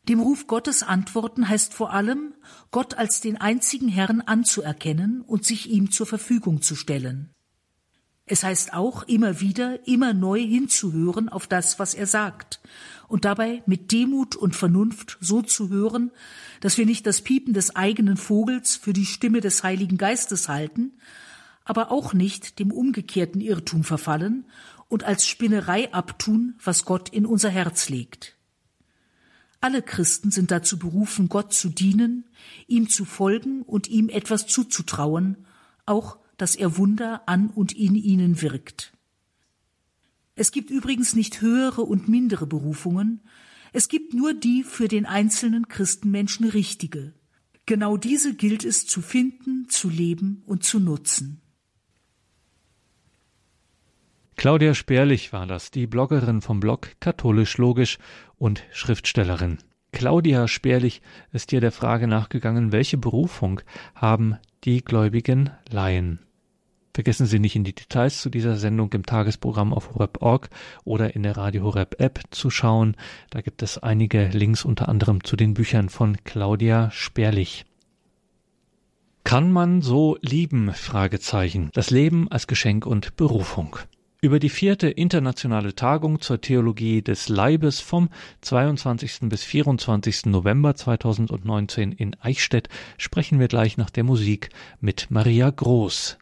Speaker 4: Dem Ruf Gottes antworten heißt vor allem, Gott als den einzigen Herrn anzuerkennen und sich ihm zur Verfügung zu stellen. Es heißt auch immer wieder, immer neu hinzuhören auf das, was er sagt, und dabei mit Demut und Vernunft so zu hören, dass wir nicht das Piepen des eigenen Vogels für die Stimme des Heiligen Geistes halten, aber auch nicht dem umgekehrten Irrtum verfallen und als Spinnerei abtun, was Gott in unser Herz legt. Alle Christen sind dazu berufen, Gott zu dienen, ihm zu folgen und ihm etwas zuzutrauen, auch dass er Wunder an und in ihnen wirkt. Es gibt übrigens nicht höhere und mindere Berufungen, es gibt nur die für den einzelnen Christenmenschen richtige. Genau diese gilt es zu finden, zu leben und zu nutzen.
Speaker 1: Claudia Sperlich war das, die Bloggerin vom Blog Katholisch Logisch und Schriftstellerin. Claudia Sperlich ist hier der Frage nachgegangen, welche Berufung haben die gläubigen Laien? Vergessen Sie nicht in die Details zu dieser Sendung im Tagesprogramm auf horeb.org oder in der Radio Horeb App zu schauen. Da gibt es einige Links unter anderem zu den Büchern von Claudia Sperlich. Kann man so lieben? Fragezeichen. Das Leben als Geschenk und Berufung. Über die vierte internationale Tagung zur Theologie des Leibes vom 22. bis 24. November 2019 in Eichstätt sprechen wir gleich nach der Musik mit Maria Groß.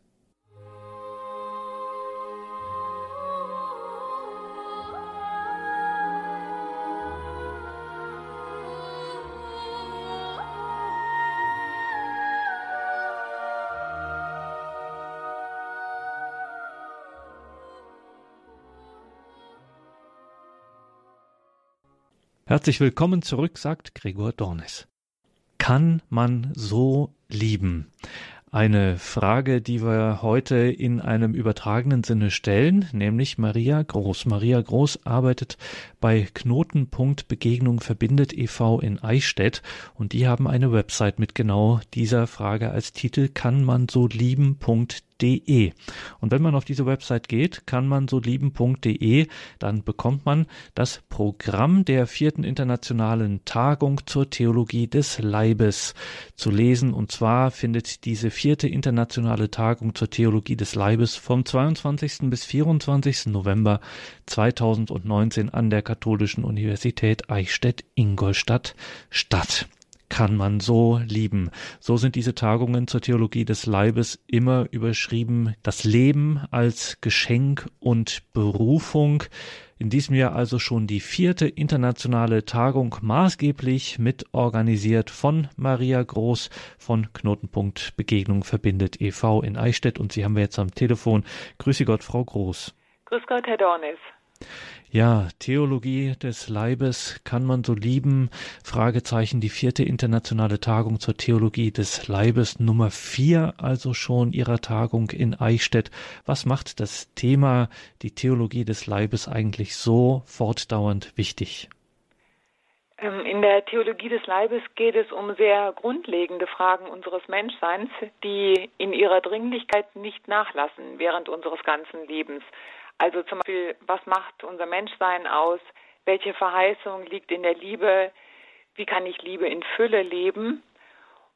Speaker 1: Herzlich willkommen zurück, sagt Gregor Dornis. Kann man so lieben? Eine Frage, die wir heute in einem übertragenen Sinne stellen, nämlich Maria Groß. Maria Groß arbeitet bei Knotenpunkt Begegnung verbindet e.V. in Eichstätt und die haben eine Website mit genau dieser Frage als Titel kann man so lieben.de lieben.de. Und wenn man auf diese Website geht, kann man so lieben.de, dann bekommt man das Programm der vierten internationalen Tagung zur Theologie des Leibes zu lesen. Und zwar findet diese vierte internationale Tagung zur Theologie des Leibes vom 22. bis 24. November 2019 an der Katholischen Universität Eichstätt-Ingolstadt statt kann man so lieben. So sind diese Tagungen zur Theologie des Leibes immer überschrieben. Das Leben als Geschenk und Berufung. In diesem Jahr also schon die vierte internationale Tagung maßgeblich mitorganisiert von Maria Groß von Knotenpunkt Begegnung verbindet e.V. in Eichstätt und Sie haben wir jetzt am Telefon. Grüße Gott, Frau Groß.
Speaker 5: Grüß Gott, Herr Dornis.
Speaker 1: Ja, Theologie des Leibes kann man so lieben. Fragezeichen, die vierte internationale Tagung zur Theologie des Leibes, Nummer vier also schon ihrer Tagung in Eichstätt. Was macht das Thema, die Theologie des Leibes eigentlich so fortdauernd wichtig?
Speaker 5: Ähm, in der Theologie des Leibes geht es um sehr grundlegende Fragen unseres Menschseins, die in ihrer Dringlichkeit nicht nachlassen während unseres ganzen Lebens. Also zum Beispiel, was macht unser Menschsein aus? Welche Verheißung liegt in der Liebe? Wie kann ich Liebe in Fülle leben?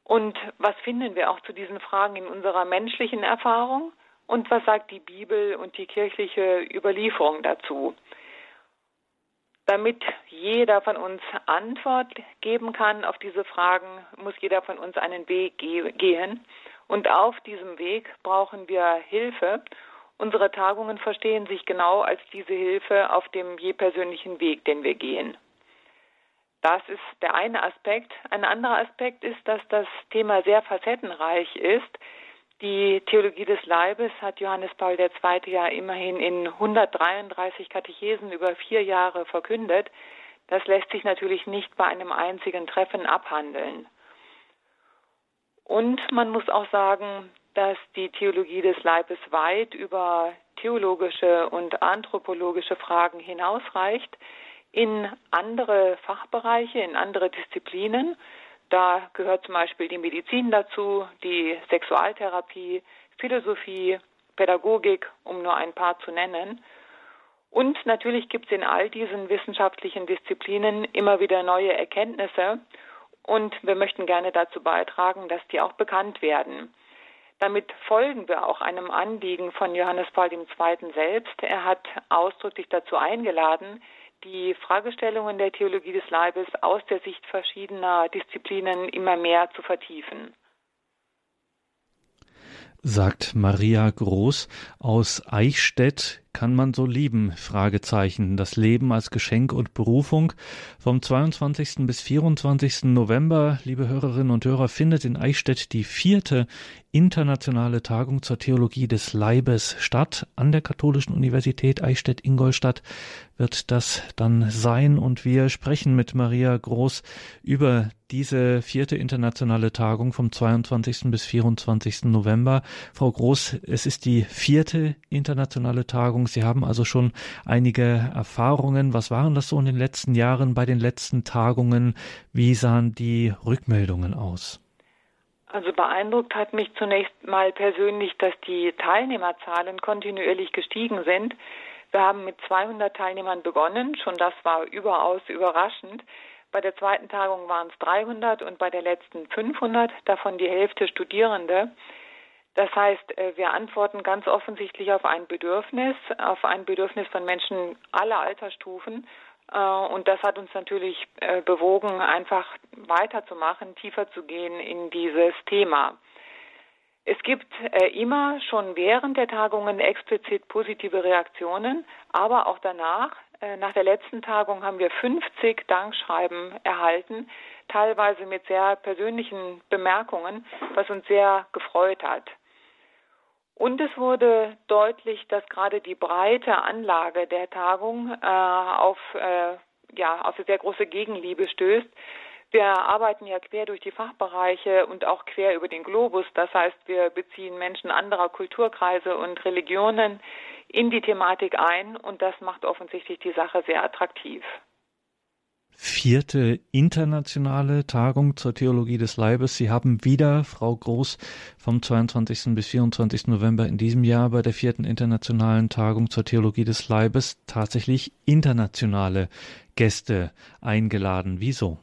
Speaker 5: Und was finden wir auch zu diesen Fragen in unserer menschlichen Erfahrung? Und was sagt die Bibel und die kirchliche Überlieferung dazu? Damit jeder von uns Antwort geben kann auf diese Fragen, muss jeder von uns einen Weg gehen. Und auf diesem Weg brauchen wir Hilfe. Unsere Tagungen verstehen sich genau als diese Hilfe auf dem je persönlichen Weg, den wir gehen. Das ist der eine Aspekt. Ein anderer Aspekt ist, dass das Thema sehr facettenreich ist. Die Theologie des Leibes hat Johannes Paul II. ja immerhin in 133 Katechesen über vier Jahre verkündet. Das lässt sich natürlich nicht bei einem einzigen Treffen abhandeln. Und man muss auch sagen, dass die Theologie des Leibes weit über theologische und anthropologische Fragen hinausreicht in andere Fachbereiche, in andere Disziplinen. Da gehört zum Beispiel die Medizin dazu, die Sexualtherapie, Philosophie, Pädagogik, um nur ein paar zu nennen. Und natürlich gibt es in all diesen wissenschaftlichen Disziplinen immer wieder neue Erkenntnisse und wir möchten gerne dazu beitragen, dass die auch bekannt werden. Damit folgen wir auch einem Anliegen von Johannes Paul II. selbst. Er hat ausdrücklich dazu eingeladen, die Fragestellungen der Theologie des Leibes aus der Sicht verschiedener Disziplinen immer mehr zu vertiefen.
Speaker 1: Sagt Maria Groß aus Eichstätt kann man so lieben? Fragezeichen. Das Leben als Geschenk und Berufung. Vom 22. bis 24. November, liebe Hörerinnen und Hörer, findet in Eichstätt die vierte internationale Tagung zur Theologie des Leibes statt. An der Katholischen Universität Eichstätt-Ingolstadt wird das dann sein und wir sprechen mit Maria Groß über diese vierte internationale Tagung vom 22. bis 24. November. Frau Groß, es ist die vierte internationale Tagung. Sie haben also schon einige Erfahrungen. Was waren das so in den letzten Jahren bei den letzten Tagungen? Wie sahen die Rückmeldungen aus?
Speaker 5: Also beeindruckt hat mich zunächst mal persönlich, dass die Teilnehmerzahlen kontinuierlich gestiegen sind. Wir haben mit 200 Teilnehmern begonnen, schon das war überaus überraschend. Bei der zweiten Tagung waren es 300 und bei der letzten 500, davon die Hälfte Studierende. Das heißt, äh, wir antworten ganz offensichtlich auf ein Bedürfnis, auf ein Bedürfnis von Menschen aller Altersstufen äh, und das hat uns natürlich äh, bewogen, einfach weiterzumachen, tiefer zu gehen in dieses Thema. Es gibt immer schon während der Tagungen explizit positive Reaktionen, aber auch danach. Nach der letzten Tagung haben wir 50 Dankschreiben erhalten, teilweise mit sehr persönlichen Bemerkungen, was uns sehr gefreut hat. Und es wurde deutlich, dass gerade die breite Anlage der Tagung äh, auf, äh, ja, auf eine sehr große Gegenliebe stößt. Wir arbeiten ja quer durch die Fachbereiche und auch quer über den Globus. Das heißt, wir beziehen Menschen anderer Kulturkreise und Religionen in die Thematik ein und das macht offensichtlich die Sache sehr attraktiv.
Speaker 1: Vierte internationale Tagung zur Theologie des Leibes. Sie haben wieder, Frau Groß, vom 22. bis 24. November in diesem Jahr bei der vierten internationalen Tagung zur Theologie des Leibes tatsächlich internationale Gäste eingeladen. Wieso?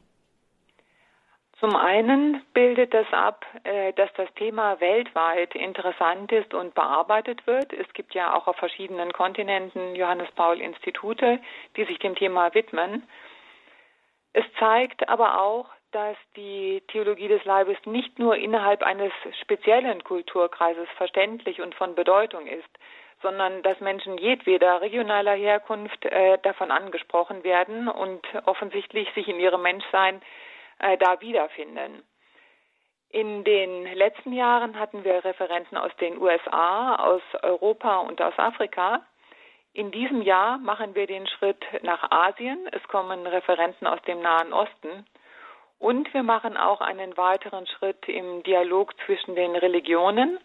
Speaker 5: Zum einen bildet das ab, äh, dass das Thema weltweit interessant ist und bearbeitet wird. Es gibt ja auch auf verschiedenen Kontinenten Johannes Paul Institute, die sich dem Thema widmen. Es zeigt aber auch, dass die Theologie des Leibes nicht nur innerhalb eines speziellen Kulturkreises verständlich und von Bedeutung ist, sondern dass Menschen jedweder regionaler Herkunft äh, davon angesprochen werden und offensichtlich sich in ihrem Menschsein äh, da wiederfinden. In den letzten Jahren hatten wir Referenten aus den USA, aus Europa und aus Afrika. In diesem Jahr machen wir den Schritt nach Asien. Es kommen Referenten aus dem Nahen Osten. Und wir machen auch einen weiteren Schritt im Dialog zwischen den Religionen.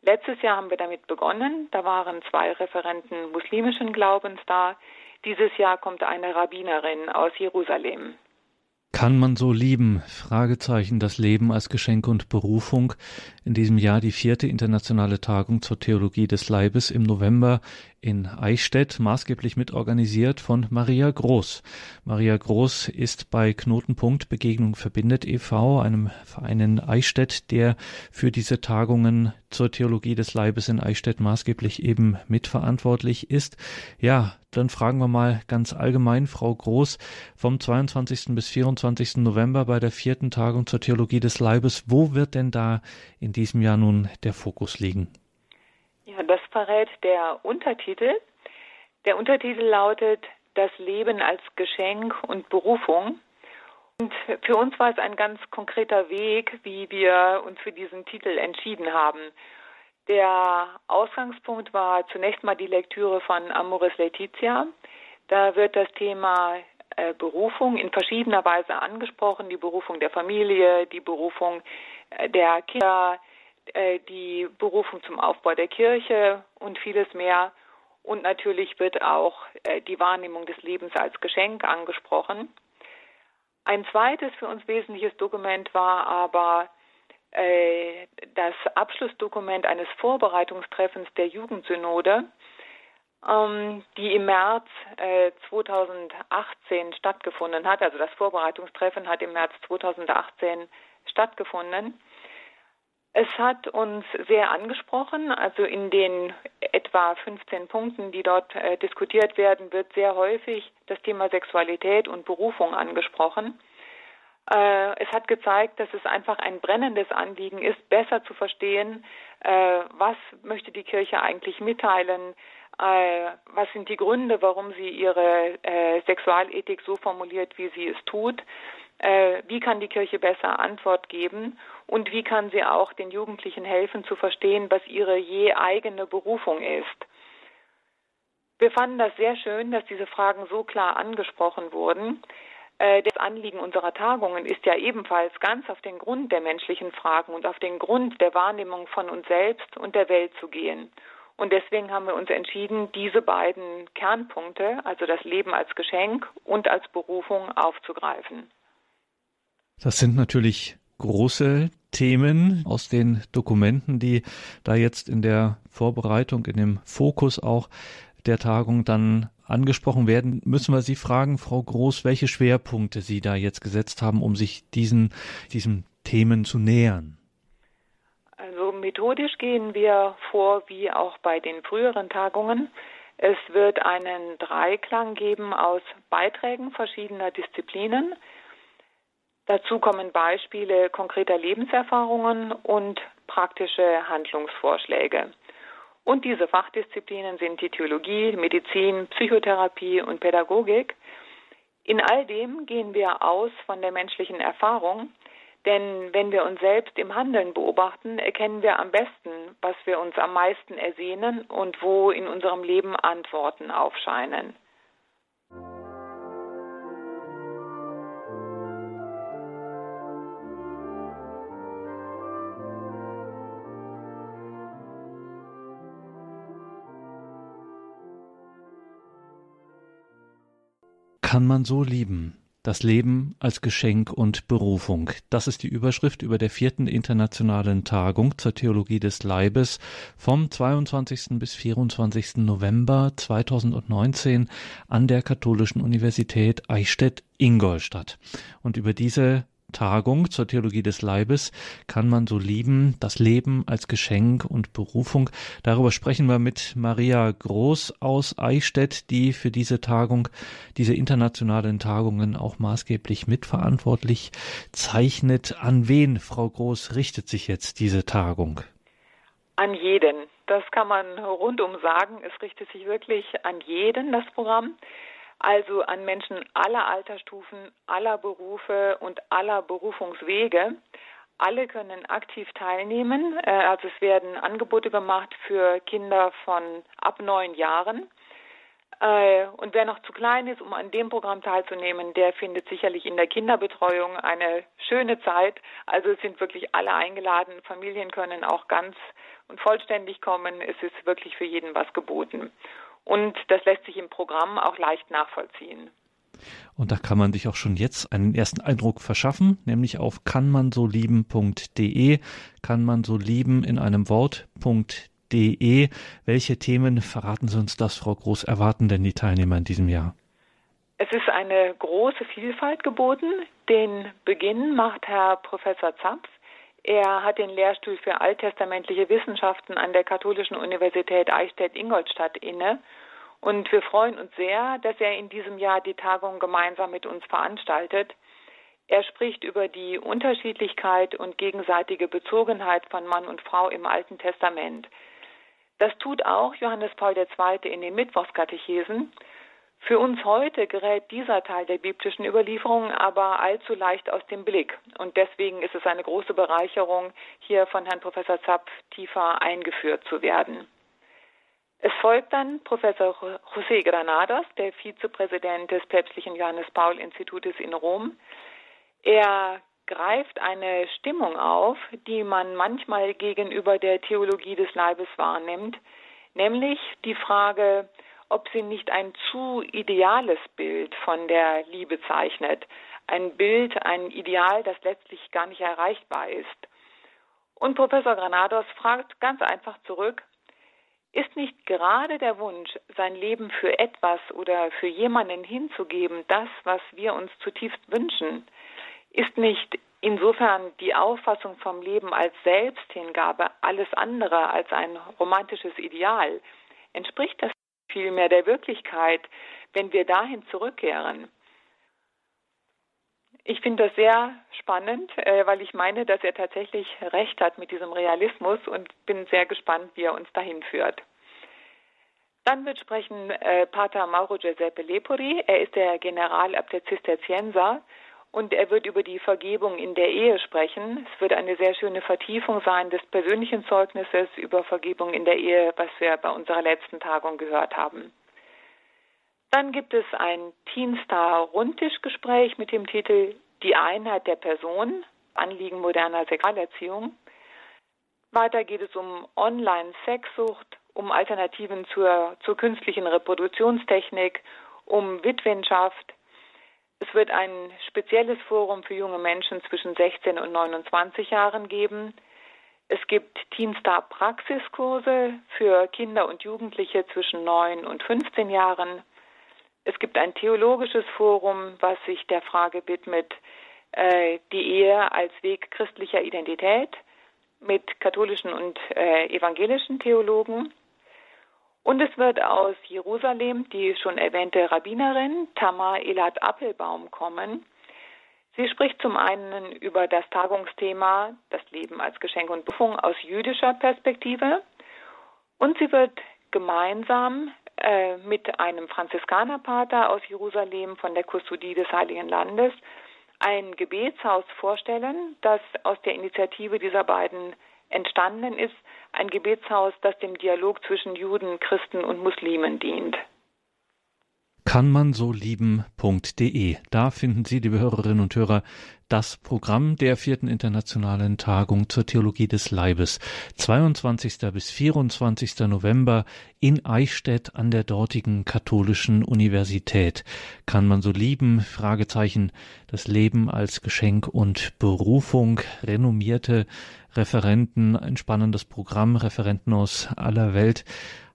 Speaker 5: Letztes Jahr haben wir damit begonnen. Da waren zwei Referenten muslimischen Glaubens da. Dieses Jahr kommt eine Rabbinerin aus Jerusalem.
Speaker 1: Kann man so lieben? Fragezeichen. Das Leben als Geschenk und Berufung. In diesem Jahr die vierte internationale Tagung zur Theologie des Leibes im November in Eichstätt, maßgeblich mitorganisiert von Maria Groß. Maria Groß ist bei Knotenpunkt Begegnung verbindet e.V., einem Verein in Eichstätt, der für diese Tagungen zur Theologie des Leibes in Eichstätt maßgeblich eben mitverantwortlich ist. Ja, dann fragen wir mal ganz allgemein, Frau Groß, vom 22. bis 24. November bei der vierten Tagung zur Theologie des Leibes, wo wird denn da in diesem Jahr nun der Fokus liegen?
Speaker 5: Ja, das verrät der Untertitel. Der Untertitel lautet Das Leben als Geschenk und Berufung. Und für uns war es ein ganz konkreter Weg, wie wir uns für diesen Titel entschieden haben. Der Ausgangspunkt war zunächst mal die Lektüre von Amoris Laetitia. Da wird das Thema äh, Berufung in verschiedener Weise angesprochen, die Berufung der Familie, die Berufung äh, der Kinder, äh, die Berufung zum Aufbau der Kirche und vieles mehr. Und natürlich wird auch äh, die Wahrnehmung des Lebens als Geschenk angesprochen. Ein zweites für uns wesentliches Dokument war aber das Abschlussdokument eines Vorbereitungstreffens der Jugendsynode, ähm, die im März 2018 stattgefunden hat. Also das Vorbereitungstreffen hat im März 2018 stattgefunden. Es hat uns sehr angesprochen. Also in den etwa 15 Punkten, die dort äh, diskutiert werden, wird sehr häufig das Thema Sexualität und Berufung angesprochen. Äh, es hat gezeigt, dass es einfach ein brennendes Anliegen ist, besser zu verstehen, äh, was möchte die Kirche eigentlich mitteilen, äh, was sind die Gründe, warum sie ihre Sexualethik so formuliert, wie sie es tut wie kann die Kirche besser Antwort geben und wie kann sie auch den Jugendlichen helfen zu verstehen, was ihre je eigene Berufung ist. Wir fanden das sehr schön, dass diese Fragen so klar angesprochen wurden. Äh, das Anliegen unserer Tagungen ist ja ebenfalls ganz auf den Grund der menschlichen Fragen und auf den Grund der Wahrnehmung von uns selbst und der Welt zu gehen. Und deswegen haben wir uns entschieden, diese beiden Kernpunkte, also das Leben als Geschenk und als Berufung, aufzugreifen.
Speaker 1: Das sind natürlich große Themen aus den Dokumenten, die da jetzt in der Vorbereitung, in dem Fokus auch der Tagung dann angesprochen werden, müssen wir Sie fragen, Frau Groß, welche Schwerpunkte Sie da jetzt gesetzt haben, um sich diesen, diesen Themen zu nähern.
Speaker 5: Also methodisch gehen wir vor wie auch bei den früheren Tagungen. Es wird einen Dreiklang geben aus Beiträgen verschiedener Disziplinen. Dazu kommen Beispiele konkreter Lebenserfahrungen und praktische Handlungsvorschläge. Und diese Fachdisziplinen sind die Theologie, Medizin, Psychotherapie und Pädagogik. In all dem gehen wir aus von der menschlichen Erfahrung, denn wenn wir uns selbst im Handeln beobachten, erkennen wir am besten, was wir uns am meisten ersehnen und wo in unserem Leben Antworten aufscheinen.
Speaker 1: Kann man so lieben? Das Leben als Geschenk und Berufung. Das ist die Überschrift über der vierten internationalen Tagung zur Theologie des Leibes vom 22. bis 24. November 2019 an der Katholischen Universität Eichstätt-Ingolstadt. Und über diese Tagung zur Theologie des Leibes kann man so lieben, das Leben als Geschenk und Berufung. Darüber sprechen wir mit Maria Groß aus Eichstätt, die für diese Tagung, diese internationalen Tagungen auch maßgeblich mitverantwortlich zeichnet. An wen, Frau Groß, richtet sich jetzt diese Tagung?
Speaker 5: An jeden. Das kann man rundum sagen. Es richtet sich wirklich an jeden, das Programm also an Menschen aller Altersstufen, aller Berufe und aller Berufungswege. Alle können aktiv teilnehmen. Äh, also es werden Angebote gemacht für Kinder von ab neun Jahren. Äh, und wer noch zu klein ist, um an dem Programm teilzunehmen, der findet sicherlich in der Kinderbetreuung eine schöne Zeit. Also es sind wirklich alle eingeladen. Familien können auch ganz und vollständig kommen. Es ist wirklich für jeden was geboten. Und das lässt sich im Programm auch leicht nachvollziehen.
Speaker 1: Und da kann man sich auch schon jetzt einen ersten Eindruck verschaffen, nämlich auf kannmansolieben.de, kann man so lieben in einem Wort.de. Welche Themen verraten Sie uns das, Frau Groß, erwarten denn die Teilnehmer in diesem Jahr?
Speaker 5: Es ist eine große Vielfalt geboten. Den Beginn macht Herr Professor Zapf. Er hat den Lehrstuhl für alttestamentliche Wissenschaften an der Katholischen Universität Eichstätt-Ingolstadt inne. Und wir freuen uns sehr, dass er in diesem Jahr die Tagung gemeinsam mit uns veranstaltet. Er spricht über die Unterschiedlichkeit und gegenseitige Bezogenheit von Mann und Frau im Alten Testament. Das tut auch Johannes Paul II. in den Mittwochskatechesen. Für uns heute gerät dieser Teil der biblischen Überlieferung aber allzu leicht aus dem Blick. Und deswegen ist es eine große Bereicherung, hier von Herrn Professor Zapp tiefer eingeführt zu werden. Es folgt dann Professor José Granados, der Vizepräsident des päpstlichen Johannes Paul Institutes in Rom. Er greift eine Stimmung auf, die man manchmal gegenüber der Theologie des Leibes wahrnimmt, nämlich die Frage, ob sie nicht ein zu ideales Bild von der Liebe zeichnet. Ein Bild, ein Ideal, das letztlich gar nicht erreichbar ist. Und Professor Granados fragt ganz einfach zurück, ist nicht gerade der Wunsch, sein Leben für etwas oder für jemanden hinzugeben, das, was wir uns zutiefst wünschen? Ist nicht insofern die Auffassung vom Leben als Selbsthingabe alles andere als ein romantisches Ideal? Entspricht das vielmehr der Wirklichkeit, wenn wir dahin zurückkehren. Ich finde das sehr spannend, äh, weil ich meine, dass er tatsächlich recht hat mit diesem Realismus und bin sehr gespannt, wie er uns dahin führt. Dann wird sprechen äh, Pater Mauro Giuseppe Lepori. Er ist der Generalabt der Zisterzienser und er wird über die Vergebung in der Ehe sprechen. Es wird eine sehr schöne Vertiefung sein des persönlichen Zeugnisses über Vergebung in der Ehe, was wir bei unserer letzten Tagung gehört haben. Dann gibt es ein Teenstar-Rundtischgespräch mit dem Titel Die Einheit der Person, Anliegen moderner Sexualerziehung. Weiter geht es um Online-Sexsucht, um Alternativen zur, zur künstlichen Reproduktionstechnik, um Witwenschaft, es wird ein spezielles Forum für junge Menschen zwischen 16 und 29 Jahren geben. Es gibt Teenstar Praxiskurse für Kinder und Jugendliche zwischen 9 und 15 Jahren. Es gibt ein theologisches Forum, was sich der Frage widmet, äh, die Ehe als Weg christlicher Identität mit katholischen und äh, evangelischen Theologen. Und es wird aus Jerusalem die schon erwähnte Rabbinerin Tamar Elat Appelbaum kommen. Sie spricht zum einen über das Tagungsthema Das Leben als Geschenk und Berufung aus jüdischer Perspektive und sie wird gemeinsam äh, mit einem Franziskanerpater aus Jerusalem von der Kustodie des Heiligen Landes ein Gebetshaus vorstellen, das aus der Initiative dieser beiden entstanden ist, ein Gebetshaus, das dem Dialog zwischen Juden, Christen und Muslimen dient.
Speaker 1: kann man so lieben.de. Da finden Sie, liebe Hörerinnen und Hörer, das Programm der vierten internationalen Tagung zur Theologie des Leibes. 22. bis 24. November in Eichstätt an der dortigen katholischen Universität. Kann man so lieben? Fragezeichen. Das Leben als Geschenk und Berufung. Renommierte Referenten, ein spannendes Programm, Referenten aus aller Welt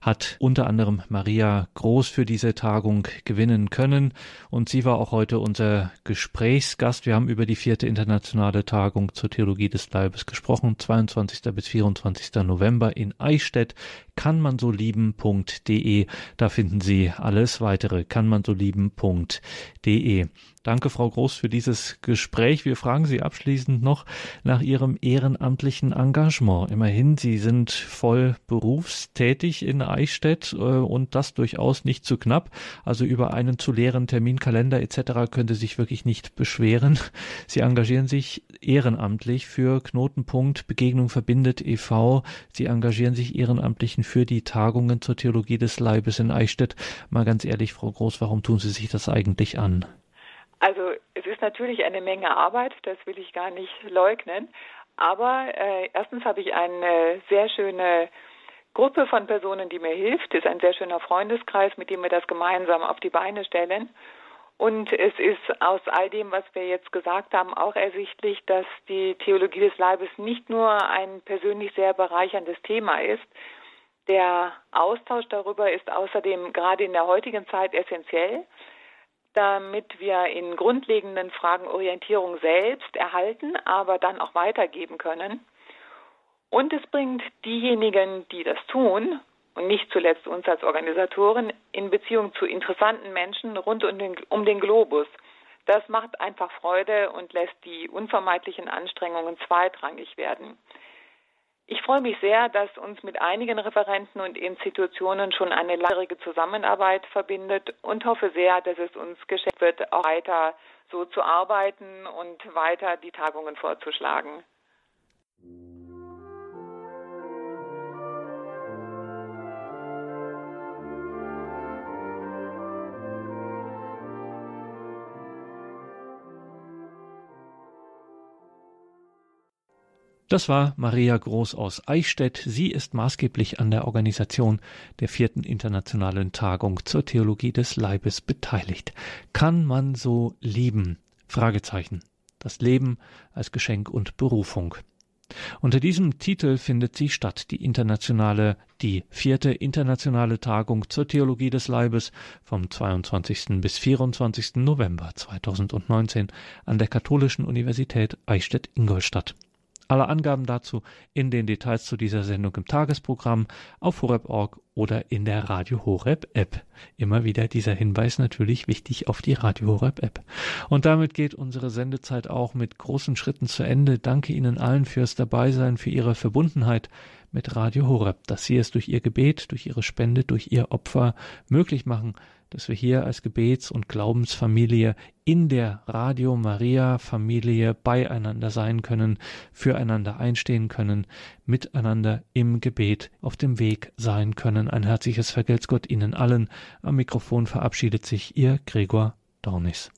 Speaker 1: hat unter anderem Maria Groß für diese Tagung gewinnen können und sie war auch heute unser Gesprächsgast. Wir haben über die vierte internationale Tagung zur Theologie des Leibes gesprochen, 22. bis 24. November in Eichstätt kann man so lieben.de. Da finden Sie alles weitere kann man so lieben.de. Danke, Frau Groß, für dieses Gespräch. Wir fragen Sie abschließend noch nach Ihrem ehrenamtlichen Engagement. Immerhin, Sie sind voll berufstätig in Eichstätt äh, und das durchaus nicht zu knapp. Also über einen zu leeren Terminkalender etc. können Sie sich wirklich nicht beschweren. Sie engagieren sich ehrenamtlich für Knotenpunkt Begegnung verbindet e.V. Sie engagieren sich ehrenamtlichen für die Tagungen zur Theologie des Leibes in Eichstätt. Mal ganz ehrlich, Frau Groß, warum tun Sie sich das eigentlich an?
Speaker 5: Also es ist natürlich eine Menge Arbeit, das will ich gar nicht leugnen. Aber äh, erstens habe ich eine sehr schöne Gruppe von Personen, die mir hilft. Es ist ein sehr schöner Freundeskreis, mit dem wir das gemeinsam auf die Beine stellen. Und es ist aus all dem, was wir jetzt gesagt haben, auch ersichtlich, dass die Theologie des Leibes nicht nur ein persönlich sehr bereicherndes Thema ist. Der Austausch darüber ist außerdem gerade in der heutigen Zeit essentiell damit wir in grundlegenden Fragen Orientierung selbst erhalten, aber dann auch weitergeben können. Und es bringt diejenigen, die das tun, und nicht zuletzt uns als Organisatoren, in Beziehung zu interessanten Menschen rund um den, um den Globus. Das macht einfach Freude und lässt die unvermeidlichen Anstrengungen zweitrangig werden. Ich freue mich sehr, dass uns mit einigen Referenten und Institutionen schon eine langjährige Zusammenarbeit verbindet und hoffe sehr, dass es uns geschafft wird, auch weiter so zu arbeiten und weiter die Tagungen vorzuschlagen.
Speaker 1: Das war Maria Groß aus Eichstätt. Sie ist maßgeblich an der Organisation der vierten internationalen Tagung zur Theologie des Leibes beteiligt. Kann man so lieben? Fragezeichen. Das Leben als Geschenk und Berufung. Unter diesem Titel findet sie statt, die internationale, die vierte internationale Tagung zur Theologie des Leibes vom 22. bis 24. November 2019 an der Katholischen Universität Eichstätt-Ingolstadt. Alle Angaben dazu in den Details zu dieser Sendung im Tagesprogramm auf horeb.org oder in der Radio Horeb App. Immer wieder dieser Hinweis natürlich wichtig auf die Radio Horeb App. Und damit geht unsere Sendezeit auch mit großen Schritten zu Ende. Danke Ihnen allen fürs Dabeisein, für Ihre Verbundenheit mit Radio Horeb, dass Sie es durch Ihr Gebet, durch Ihre Spende, durch Ihr Opfer möglich machen, dass wir hier als Gebets- und Glaubensfamilie in der Radio Maria Familie beieinander sein können, füreinander einstehen können, miteinander im Gebet auf dem Weg sein können. Ein herzliches Vergelt's Gott Ihnen allen. Am Mikrofon verabschiedet sich Ihr Gregor Dornis.